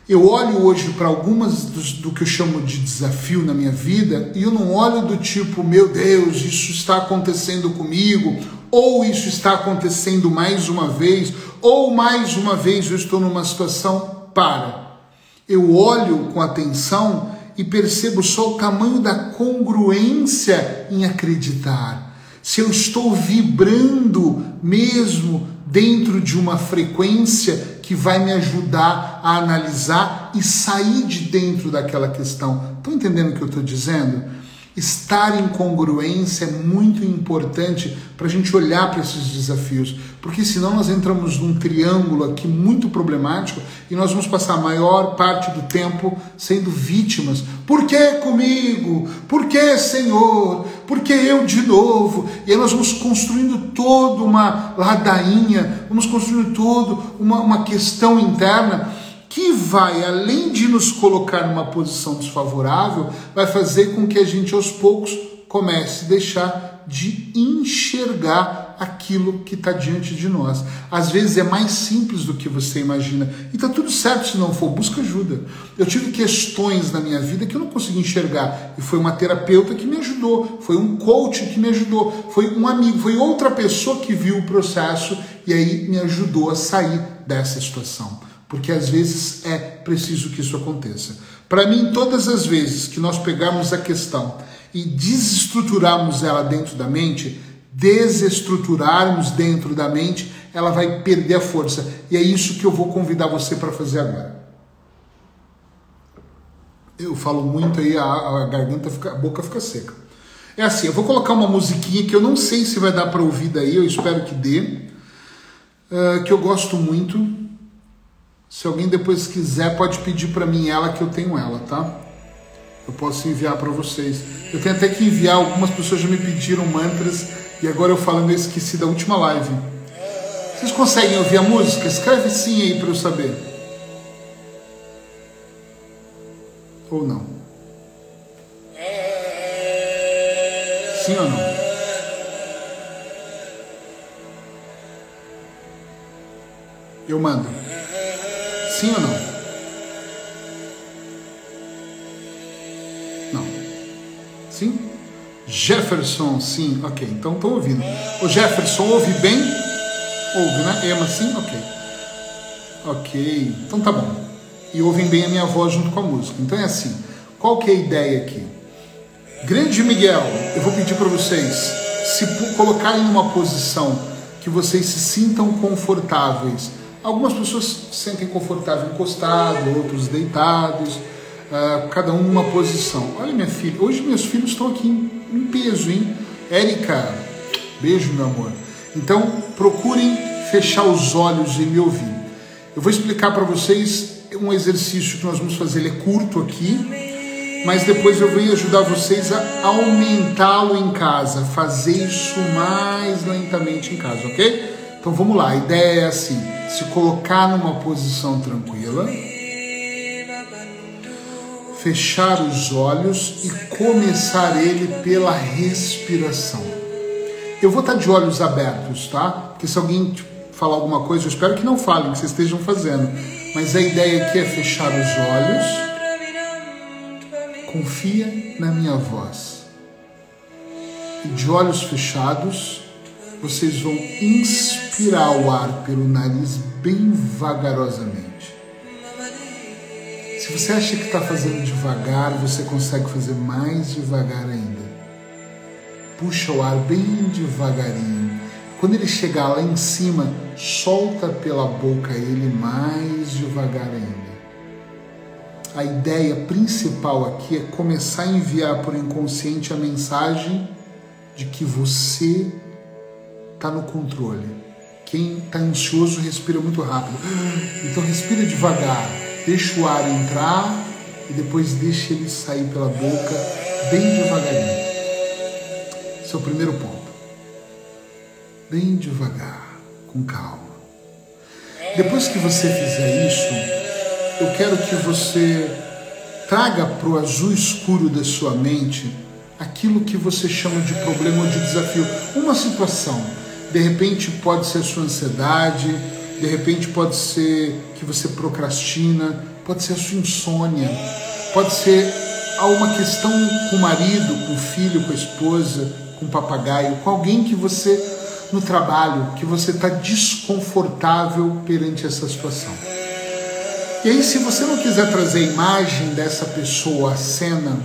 Eu olho hoje para algumas do que eu chamo de desafio na minha vida e eu não olho do tipo, meu Deus, isso está acontecendo comigo, ou isso está acontecendo mais uma vez, ou mais uma vez eu estou numa situação para. Eu olho com atenção e percebo só o tamanho da congruência em acreditar. Se eu estou vibrando mesmo dentro de uma frequência que vai me ajudar a analisar e sair de dentro daquela questão. Estão entendendo o que eu estou dizendo? Estar em congruência é muito importante para a gente olhar para esses desafios, porque senão nós entramos num triângulo aqui muito problemático e nós vamos passar a maior parte do tempo sendo vítimas. Por que comigo? Por que, Senhor? Por que eu de novo? E aí nós vamos construindo toda uma ladainha, vamos construindo toda uma, uma questão interna que vai, além de nos colocar numa posição desfavorável, vai fazer com que a gente aos poucos comece a deixar de enxergar aquilo que está diante de nós. Às vezes é mais simples do que você imagina. E está tudo certo se não for, busca ajuda. Eu tive questões na minha vida que eu não consegui enxergar. E foi uma terapeuta que me ajudou, foi um coach que me ajudou, foi um amigo, foi outra pessoa que viu o processo e aí me ajudou a sair dessa situação porque às vezes é preciso que isso aconteça. Para mim, todas as vezes que nós pegarmos a questão e desestruturarmos ela dentro da mente, desestruturarmos dentro da mente, ela vai perder a força. E é isso que eu vou convidar você para fazer agora. Eu falo muito aí, a, a garganta fica, a boca fica seca. É assim, eu vou colocar uma musiquinha que eu não sei se vai dar para ouvir daí, eu espero que dê, uh, que eu gosto muito. Se alguém depois quiser, pode pedir para mim ela que eu tenho ela, tá? Eu posso enviar para vocês. Eu tenho até que enviar, algumas pessoas já me pediram mantras e agora eu falando eu esqueci da última live. Vocês conseguem ouvir a música? Escreve sim aí para eu saber. Ou não? Sim ou não? Eu mando. Sim ou não? Não. Sim? Jefferson, sim. Ok, então estou ouvindo. O Jefferson ouve bem? Ouve, né? Ema, sim? Ok. Ok, então tá bom. E ouvem bem a minha voz junto com a música. Então é assim. Qual que é a ideia aqui? Grande Miguel, eu vou pedir para vocês se colocarem numa posição que vocês se sintam confortáveis. Algumas pessoas se sentem confortáveis encostados, outros deitados, uh, cada um numa posição. Olha minha filha, hoje meus filhos estão aqui em, em peso, hein? Érica, beijo meu amor. Então procurem fechar os olhos e me ouvir. Eu vou explicar para vocês um exercício que nós vamos fazer, ele é curto aqui, mas depois eu venho ajudar vocês a aumentá-lo em casa, fazer isso mais lentamente em casa, ok? Então vamos lá, a ideia é assim: se colocar numa posição tranquila, fechar os olhos e começar ele pela respiração. Eu vou estar de olhos abertos, tá? Porque se alguém falar alguma coisa, eu espero que não falem, que vocês estejam fazendo. Mas a ideia aqui é fechar os olhos confia na minha voz. E de olhos fechados, vocês vão inspirar o ar pelo nariz bem vagarosamente. Se você acha que está fazendo devagar, você consegue fazer mais devagar ainda. Puxa o ar bem devagarinho. Quando ele chegar lá em cima, solta pela boca ele mais devagar ainda a ideia principal aqui é começar a enviar por inconsciente a mensagem de que você está no controle. Quem está ansioso respira muito rápido. (gasps) Então respira devagar, deixa o ar entrar e depois deixa ele sair pela boca bem devagarinho. Esse é o primeiro ponto. Bem devagar, com calma. Depois que você fizer isso, eu quero que você traga para o azul escuro da sua mente aquilo que você chama de problema ou de desafio. Uma situação, de repente pode ser sua ansiedade, de repente pode ser que você procrastina, pode ser a sua insônia, pode ser alguma questão com o marido, com o filho, com a esposa, com o papagaio, com alguém que você no trabalho, que você está desconfortável perante essa situação. E aí, se você não quiser trazer a imagem dessa pessoa, a cena,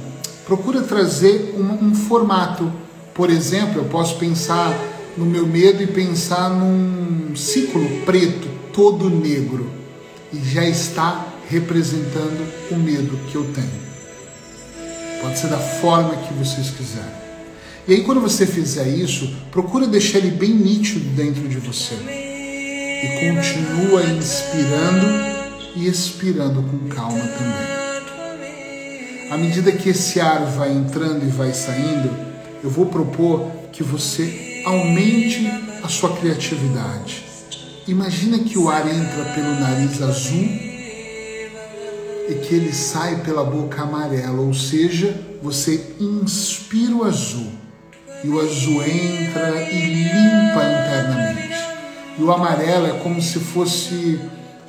procura trazer um, um formato. Por exemplo, eu posso pensar no meu medo e pensar num ciclo preto, todo negro, e já está representando o medo que eu tenho. Pode ser da forma que vocês quiserem. E aí, quando você fizer isso, procura deixar ele bem nítido dentro de você. E continua inspirando e expirando com calma também. À medida que esse ar vai entrando e vai saindo, eu vou propor que você aumente a sua criatividade. Imagina que o ar entra pelo nariz azul e que ele sai pela boca amarela, ou seja, você inspira o azul e o azul entra e limpa internamente. E o amarelo é como se fosse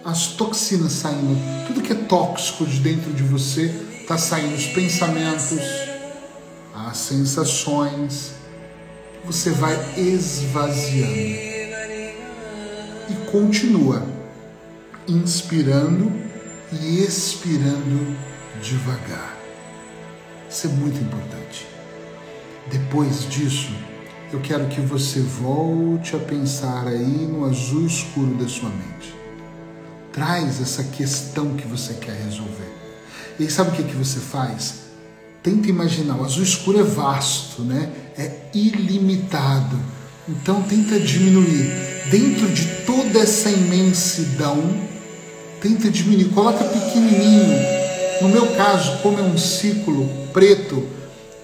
as toxinas saindo, tudo que é tóxico de dentro de você está saindo, os pensamentos, as sensações, você vai esvaziando e continua inspirando e expirando devagar. Isso é muito importante. Depois disso, eu quero que você volte a pensar aí no azul escuro da sua mente traz essa questão que você quer resolver. E aí sabe o que, que você faz? Tenta imaginar, o azul escuro é vasto, né? É ilimitado. Então tenta diminuir. Dentro de toda essa imensidão, tenta diminuir, coloca pequenininho. No meu caso, como é um círculo preto,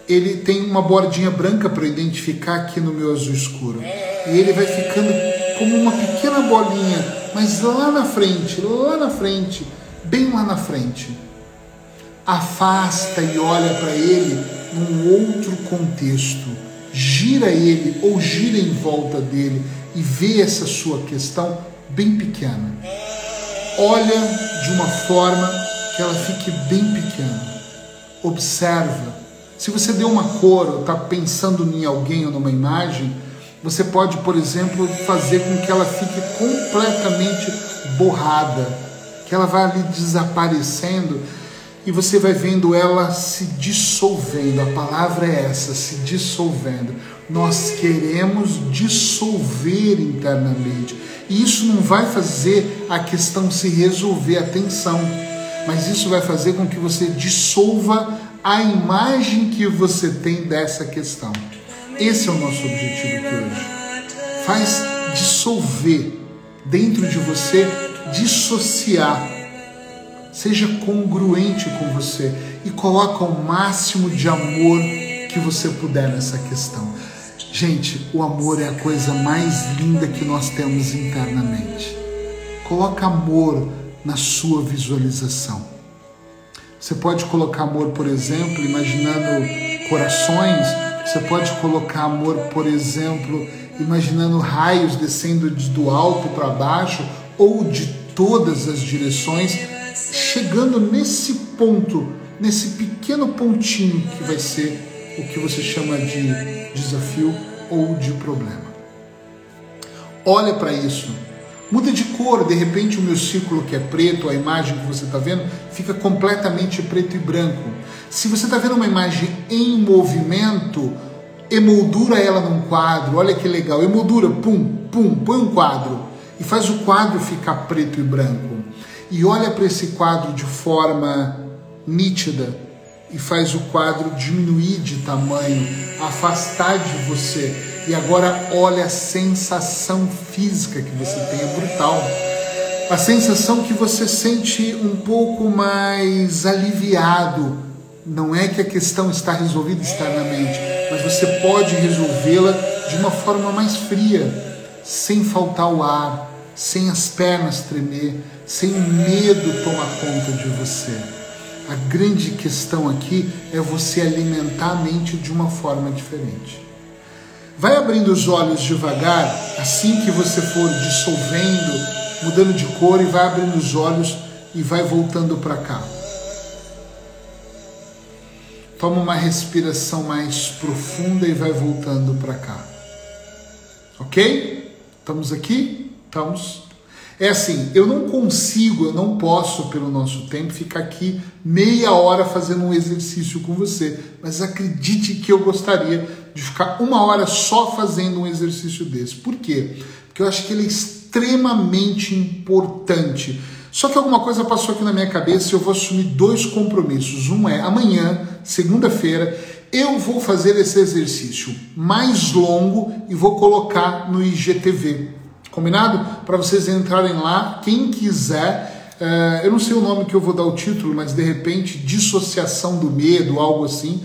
ele tem uma bordinha branca para identificar aqui no meu azul escuro. E ele vai ficando como uma pequena bolinha mas lá na frente, lá na frente, bem lá na frente, afasta e olha para ele num outro contexto. Gira ele ou gira em volta dele e vê essa sua questão bem pequena. olha de uma forma que ela fique bem pequena. Observa. Se você deu uma cor ou está pensando em alguém ou numa imagem, você pode, por exemplo, fazer com que ela fique completamente borrada, que ela vá ali desaparecendo e você vai vendo ela se dissolvendo. A palavra é essa, se dissolvendo. Nós queremos dissolver internamente. E isso não vai fazer a questão se resolver, atenção, mas isso vai fazer com que você dissolva a imagem que você tem dessa questão. Esse é o nosso objetivo aqui hoje. Faz dissolver dentro de você, dissociar. Seja congruente com você e coloca o máximo de amor que você puder nessa questão. Gente, o amor é a coisa mais linda que nós temos internamente. Coloca amor na sua visualização. Você pode colocar amor, por exemplo, imaginando corações. Você pode colocar amor, por exemplo, imaginando raios descendo do alto para baixo ou de todas as direções, chegando nesse ponto, nesse pequeno pontinho que vai ser o que você chama de desafio ou de problema. Olha para isso. Muda de cor, de repente o meu círculo que é preto, a imagem que você está vendo, fica completamente preto e branco. Se você está vendo uma imagem em movimento, emoldura ela num quadro, olha que legal, emoldura, pum, pum, põe um quadro e faz o quadro ficar preto e branco. E olha para esse quadro de forma nítida e faz o quadro diminuir de tamanho, afastar de você. E agora olha a sensação física que você tem, é brutal. A sensação que você sente um pouco mais aliviado. Não é que a questão está resolvida externamente, mas você pode resolvê-la de uma forma mais fria, sem faltar o ar, sem as pernas tremer, sem o medo tomar conta de você. A grande questão aqui é você alimentar a mente de uma forma diferente. Vai abrindo os olhos devagar, assim que você for dissolvendo, mudando de cor, e vai abrindo os olhos e vai voltando para cá. Toma uma respiração mais profunda e vai voltando para cá. Ok? Estamos aqui? Estamos. É assim, eu não consigo, eu não posso, pelo nosso tempo, ficar aqui meia hora fazendo um exercício com você. Mas acredite que eu gostaria de ficar uma hora só fazendo um exercício desse. Por quê? Porque eu acho que ele é extremamente importante só que alguma coisa passou aqui na minha cabeça e eu vou assumir dois compromissos. Um é amanhã, segunda-feira, eu vou fazer esse exercício mais longo e vou colocar no IGTV. Combinado? Para vocês entrarem lá, quem quiser. Uh, eu não sei o nome que eu vou dar o título, mas de repente, dissociação do medo, algo assim.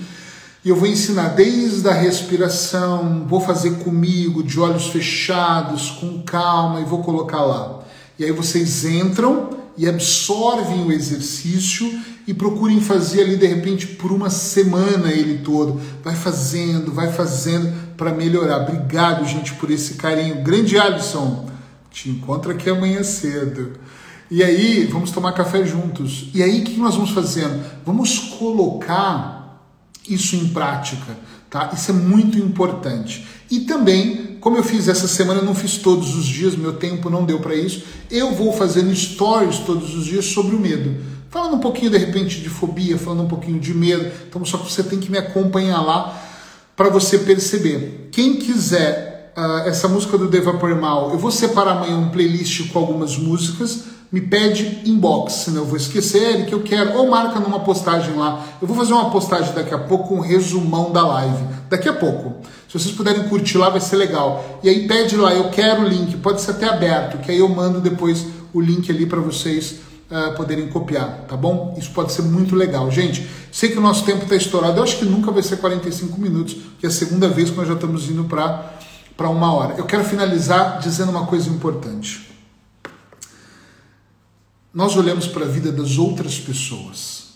E eu vou ensinar desde a respiração, vou fazer comigo, de olhos fechados, com calma, e vou colocar lá. E aí vocês entram e absorvem o exercício e procurem fazer ali de repente por uma semana ele todo. Vai fazendo, vai fazendo para melhorar. Obrigado, gente, por esse carinho. Grande Alisson, te encontro aqui amanhã cedo. E aí, vamos tomar café juntos. E aí, o que nós vamos fazendo? Vamos colocar isso em prática, tá? Isso é muito importante. E também, como eu fiz essa semana, não fiz todos os dias, meu tempo não deu para isso, eu vou fazendo stories todos os dias sobre o medo. Falando um pouquinho de repente de fobia, falando um pouquinho de medo. Então, só que você tem que me acompanhar lá para você perceber. Quem quiser uh, essa música do Deva Mal, eu vou separar amanhã um playlist com algumas músicas me pede inbox, senão eu vou esquecer que eu quero, ou marca numa postagem lá. Eu vou fazer uma postagem daqui a pouco um resumão da live. Daqui a pouco. Se vocês puderem curtir lá, vai ser legal. E aí pede lá, eu quero o link, pode ser até aberto, que aí eu mando depois o link ali para vocês uh, poderem copiar, tá bom? Isso pode ser muito legal. Gente, sei que o nosso tempo está estourado, eu acho que nunca vai ser 45 minutos, que é a segunda vez que nós já estamos indo para uma hora. Eu quero finalizar dizendo uma coisa importante nós olhamos para a vida das outras pessoas.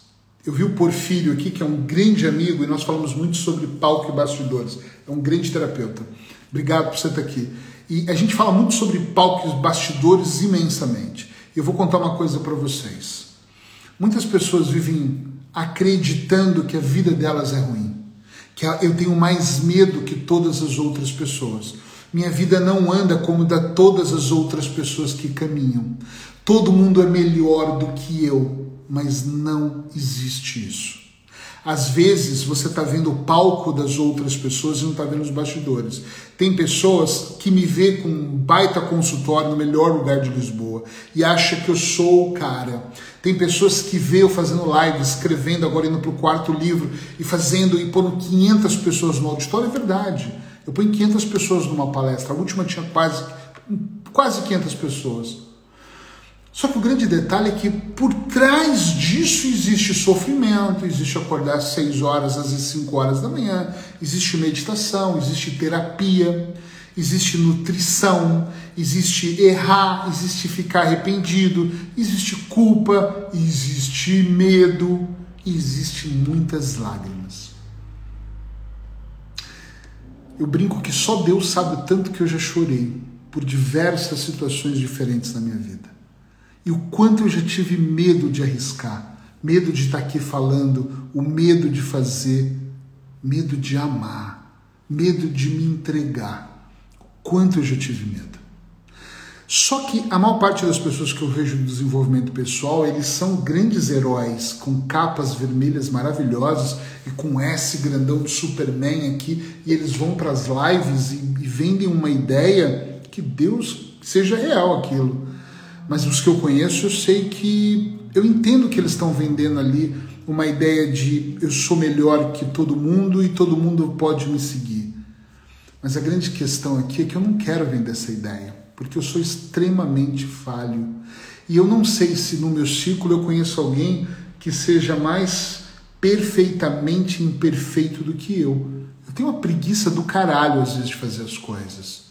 Eu vi o Porfírio aqui, que é um grande amigo, e nós falamos muito sobre palco e bastidores. É um grande terapeuta. Obrigado por você estar aqui. E a gente fala muito sobre palco e bastidores imensamente. Eu vou contar uma coisa para vocês. Muitas pessoas vivem acreditando que a vida delas é ruim, que eu tenho mais medo que todas as outras pessoas. Minha vida não anda como da todas as outras pessoas que caminham. Todo mundo é melhor do que eu, mas não existe isso. Às vezes você está vendo o palco das outras pessoas e não está vendo os bastidores. Tem pessoas que me vê com um baita consultório no melhor lugar de Lisboa e acha que eu sou o cara. Tem pessoas que vê eu fazendo live, escrevendo, agora indo para o quarto livro e fazendo e pondo 500 pessoas no auditório. É verdade. Eu ponho 500 pessoas numa palestra. A última tinha quase, quase 500 pessoas. Só que o grande detalhe é que por trás disso existe sofrimento, existe acordar às 6 horas, às vezes 5 horas da manhã, existe meditação, existe terapia, existe nutrição, existe errar, existe ficar arrependido, existe culpa, existe medo, existe muitas lágrimas. Eu brinco que só Deus sabe o tanto que eu já chorei por diversas situações diferentes na minha vida. E o quanto eu já tive medo de arriscar, medo de estar aqui falando, o medo de fazer, medo de amar, medo de me entregar. Quanto eu já tive medo. Só que a maior parte das pessoas que eu vejo no desenvolvimento pessoal, eles são grandes heróis, com capas vermelhas maravilhosas e com S grandão de Superman aqui, e eles vão para as lives e, e vendem uma ideia que Deus seja real aquilo mas os que eu conheço, eu sei que eu entendo que eles estão vendendo ali uma ideia de eu sou melhor que todo mundo e todo mundo pode me seguir. Mas a grande questão aqui é que eu não quero vender essa ideia, porque eu sou extremamente falho. E eu não sei se no meu círculo eu conheço alguém que seja mais perfeitamente imperfeito do que eu. Eu tenho uma preguiça do caralho às vezes de fazer as coisas.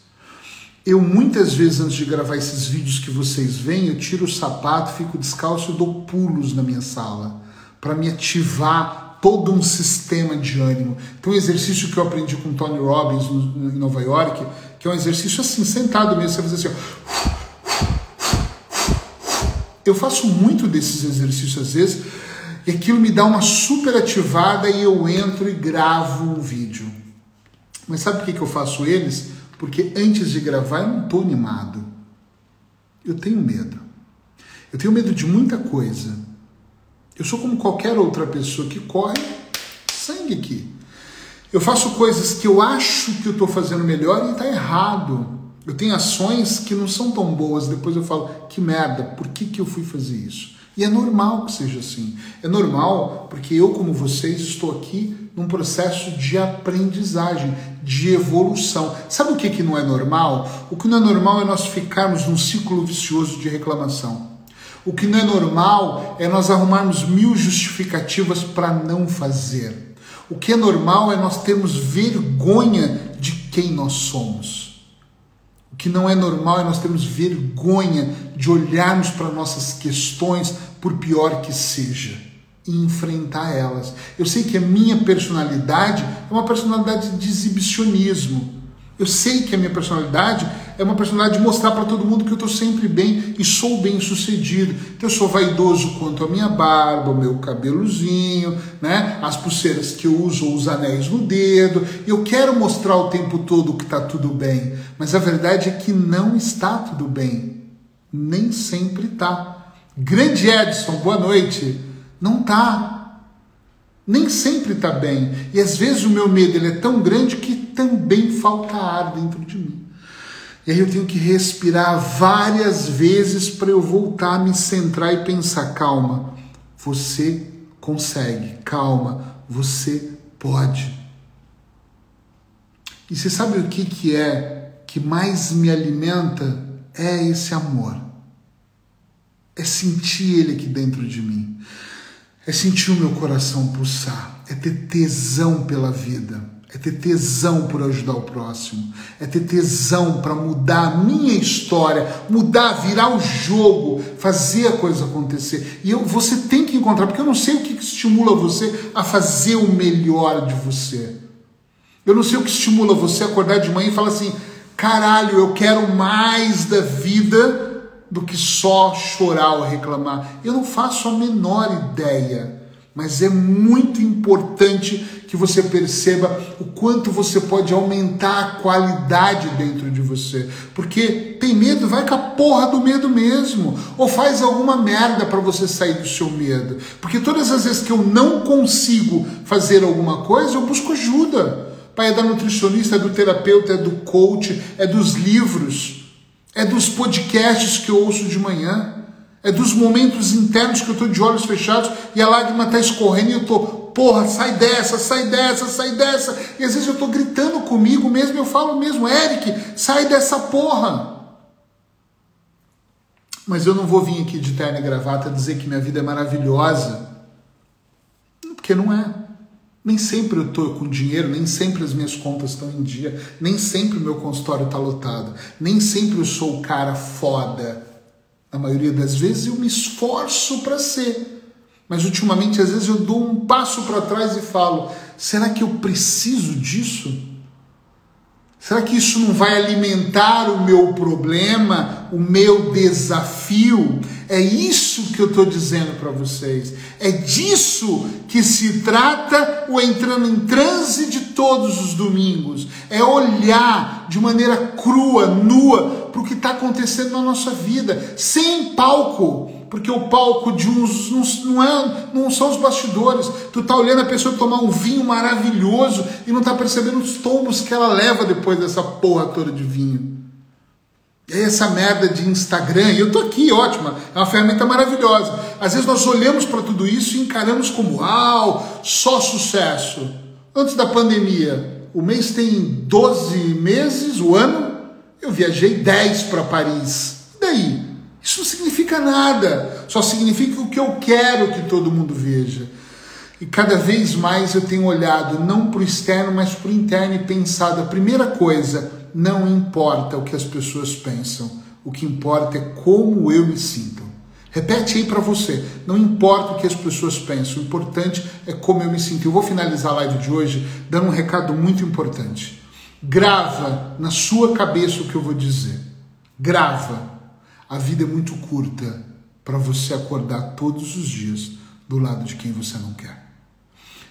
Eu muitas vezes antes de gravar esses vídeos que vocês veem, eu tiro o sapato, fico descalço e dou pulos na minha sala para me ativar todo um sistema de ânimo. Tem um exercício que eu aprendi com Tony Robbins em Nova York, que é um exercício assim, sentado mesmo, você faz assim, ó. Eu faço muito desses exercícios às vezes, e aquilo me dá uma super ativada e eu entro e gravo um vídeo. Mas sabe por que, que eu faço eles? Porque antes de gravar eu não estou animado. Eu tenho medo. Eu tenho medo de muita coisa. Eu sou como qualquer outra pessoa que corre sangue aqui. Eu faço coisas que eu acho que eu estou fazendo melhor e está errado. Eu tenho ações que não são tão boas. Depois eu falo, que merda, por que, que eu fui fazer isso? E é normal que seja assim. É normal porque eu, como vocês, estou aqui num processo de aprendizagem, de evolução. Sabe o que, que não é normal? O que não é normal é nós ficarmos num ciclo vicioso de reclamação. O que não é normal é nós arrumarmos mil justificativas para não fazer. O que é normal é nós termos vergonha de quem nós somos. O que não é normal é nós termos vergonha de olharmos para nossas questões, por pior que seja, enfrentar elas. Eu sei que a minha personalidade é uma personalidade de exibicionismo. Eu sei que a minha personalidade é uma personalidade de mostrar para todo mundo que eu estou sempre bem e sou bem sucedido. Então eu sou vaidoso quanto a minha barba, o meu cabelozinho, né? as pulseiras que eu uso, os anéis no dedo. Eu quero mostrar o tempo todo que está tudo bem, mas a verdade é que não está tudo bem. Nem sempre está. Grande Edson, boa noite. Não tá. Nem sempre tá bem. E às vezes o meu medo ele é tão grande que também falta ar dentro de mim. E aí eu tenho que respirar várias vezes para eu voltar a me centrar e pensar: calma, você consegue, calma, você pode. E você sabe o que, que é que mais me alimenta? É esse amor é sentir Ele aqui dentro de mim, é sentir o meu coração pulsar, é ter tesão pela vida, é ter tesão por ajudar o próximo, é ter tesão para mudar a minha história, mudar, virar o jogo, fazer a coisa acontecer. E eu, você tem que encontrar, porque eu não sei o que estimula você a fazer o melhor de você. Eu não sei o que estimula você a acordar de manhã e falar assim: caralho, eu quero mais da vida do que só chorar ou reclamar. Eu não faço a menor ideia, mas é muito importante que você perceba o quanto você pode aumentar a qualidade dentro de você. Porque tem medo, vai com a porra do medo mesmo. Ou faz alguma merda para você sair do seu medo. Porque todas as vezes que eu não consigo fazer alguma coisa, eu busco ajuda. Pai, é da nutricionista, é do terapeuta, é do coach, é dos livros é dos podcasts que eu ouço de manhã, é dos momentos internos que eu estou de olhos fechados e a lágrima está escorrendo e eu estou, porra, sai dessa, sai dessa, sai dessa. E às vezes eu estou gritando comigo mesmo, eu falo mesmo, Eric, sai dessa porra. Mas eu não vou vir aqui de terno e gravata dizer que minha vida é maravilhosa, porque não é. Nem sempre eu estou com dinheiro, nem sempre as minhas contas estão em dia, nem sempre o meu consultório está lotado, nem sempre eu sou o cara foda. Na maioria das vezes eu me esforço para ser. Mas ultimamente, às vezes, eu dou um passo para trás e falo: será que eu preciso disso? Será que isso não vai alimentar o meu problema, o meu desafio? É isso que eu estou dizendo para vocês. É disso que se trata o entrando em transe de todos os domingos. É olhar de maneira crua, nua, para o que está acontecendo na nossa vida, sem palco porque o palco de uns não, é, não são os bastidores. Tu tá olhando a pessoa tomar um vinho maravilhoso e não tá percebendo os tombos que ela leva depois dessa porra toda de vinho. E aí essa merda de Instagram, e eu tô aqui, ótima, é uma ferramenta maravilhosa. Às vezes nós olhamos para tudo isso e encaramos como, uau, só sucesso. Antes da pandemia, o mês tem 12 meses, o ano, eu viajei 10 para Paris. E daí? Isso não significa nada, só significa o que eu quero que todo mundo veja. E cada vez mais eu tenho olhado não para o externo, mas para o interno e pensado: a primeira coisa, não importa o que as pessoas pensam, o que importa é como eu me sinto. Repete aí para você, não importa o que as pessoas pensam, o importante é como eu me sinto. Eu vou finalizar a live de hoje dando um recado muito importante. Grava na sua cabeça o que eu vou dizer. Grava a vida é muito curta para você acordar todos os dias do lado de quem você não quer.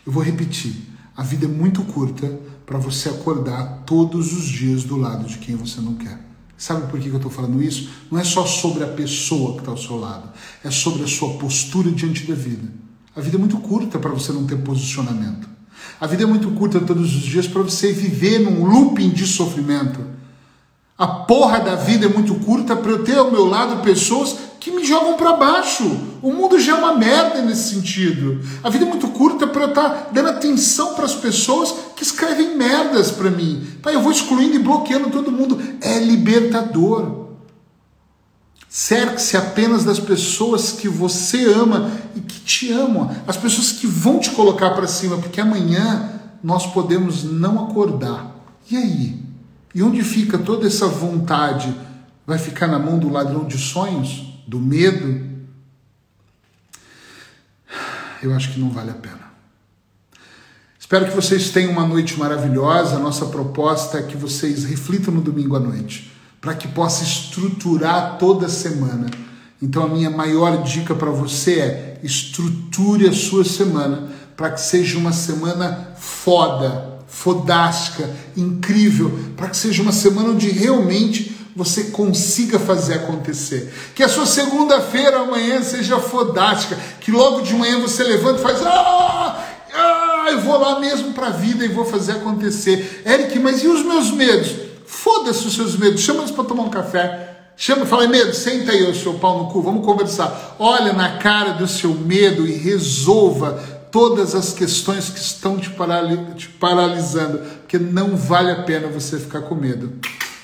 Eu vou repetir. A vida é muito curta para você acordar todos os dias do lado de quem você não quer. Sabe por que eu estou falando isso? Não é só sobre a pessoa que está ao seu lado, é sobre a sua postura diante da vida. A vida é muito curta para você não ter posicionamento. A vida é muito curta todos os dias para você viver num looping de sofrimento. A porra da vida é muito curta para eu ter ao meu lado pessoas que me jogam para baixo. O mundo já é uma merda nesse sentido. A vida é muito curta para eu estar tá dando atenção para as pessoas que escrevem merdas para mim. Pai, eu vou excluindo e bloqueando todo mundo. É libertador. Cerque-se apenas das pessoas que você ama e que te amam, as pessoas que vão te colocar para cima, porque amanhã nós podemos não acordar. E aí? E onde fica toda essa vontade? Vai ficar na mão do ladrão de sonhos? Do medo? Eu acho que não vale a pena. Espero que vocês tenham uma noite maravilhosa. A nossa proposta é que vocês reflitam no domingo à noite, para que possa estruturar toda a semana. Então, a minha maior dica para você é estruture a sua semana para que seja uma semana foda, fodástica, incrível, para que seja uma semana onde realmente você consiga fazer acontecer. Que a sua segunda-feira amanhã seja fodástica, que logo de manhã você levanta e faz ah, ah, eu vou lá mesmo para a vida e vou fazer acontecer. Eric, mas e os meus medos? Foda-se os seus medos, chama eles para tomar um café. Chama e fala, medo, senta aí o seu pau no cu, vamos conversar. Olha na cara do seu medo e resolva todas as questões que estão te, te paralisando, porque não vale a pena você ficar com medo.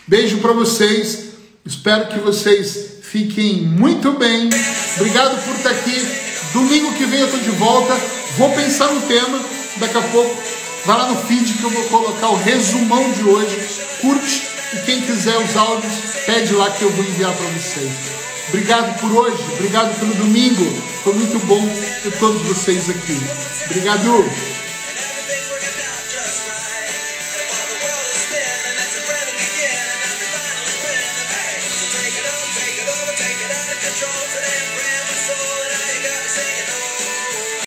Beijo para vocês, espero que vocês fiquem muito bem. Obrigado por estar aqui. Domingo que vem eu estou de volta. Vou pensar no tema. Daqui a pouco, vai lá no feed que eu vou colocar o resumão de hoje. Curte e quem quiser os áudios, pede lá que eu vou enviar para vocês. Obrigado por hoje, obrigado pelo domingo. Foi muito bom ter todos vocês aqui. Obrigado.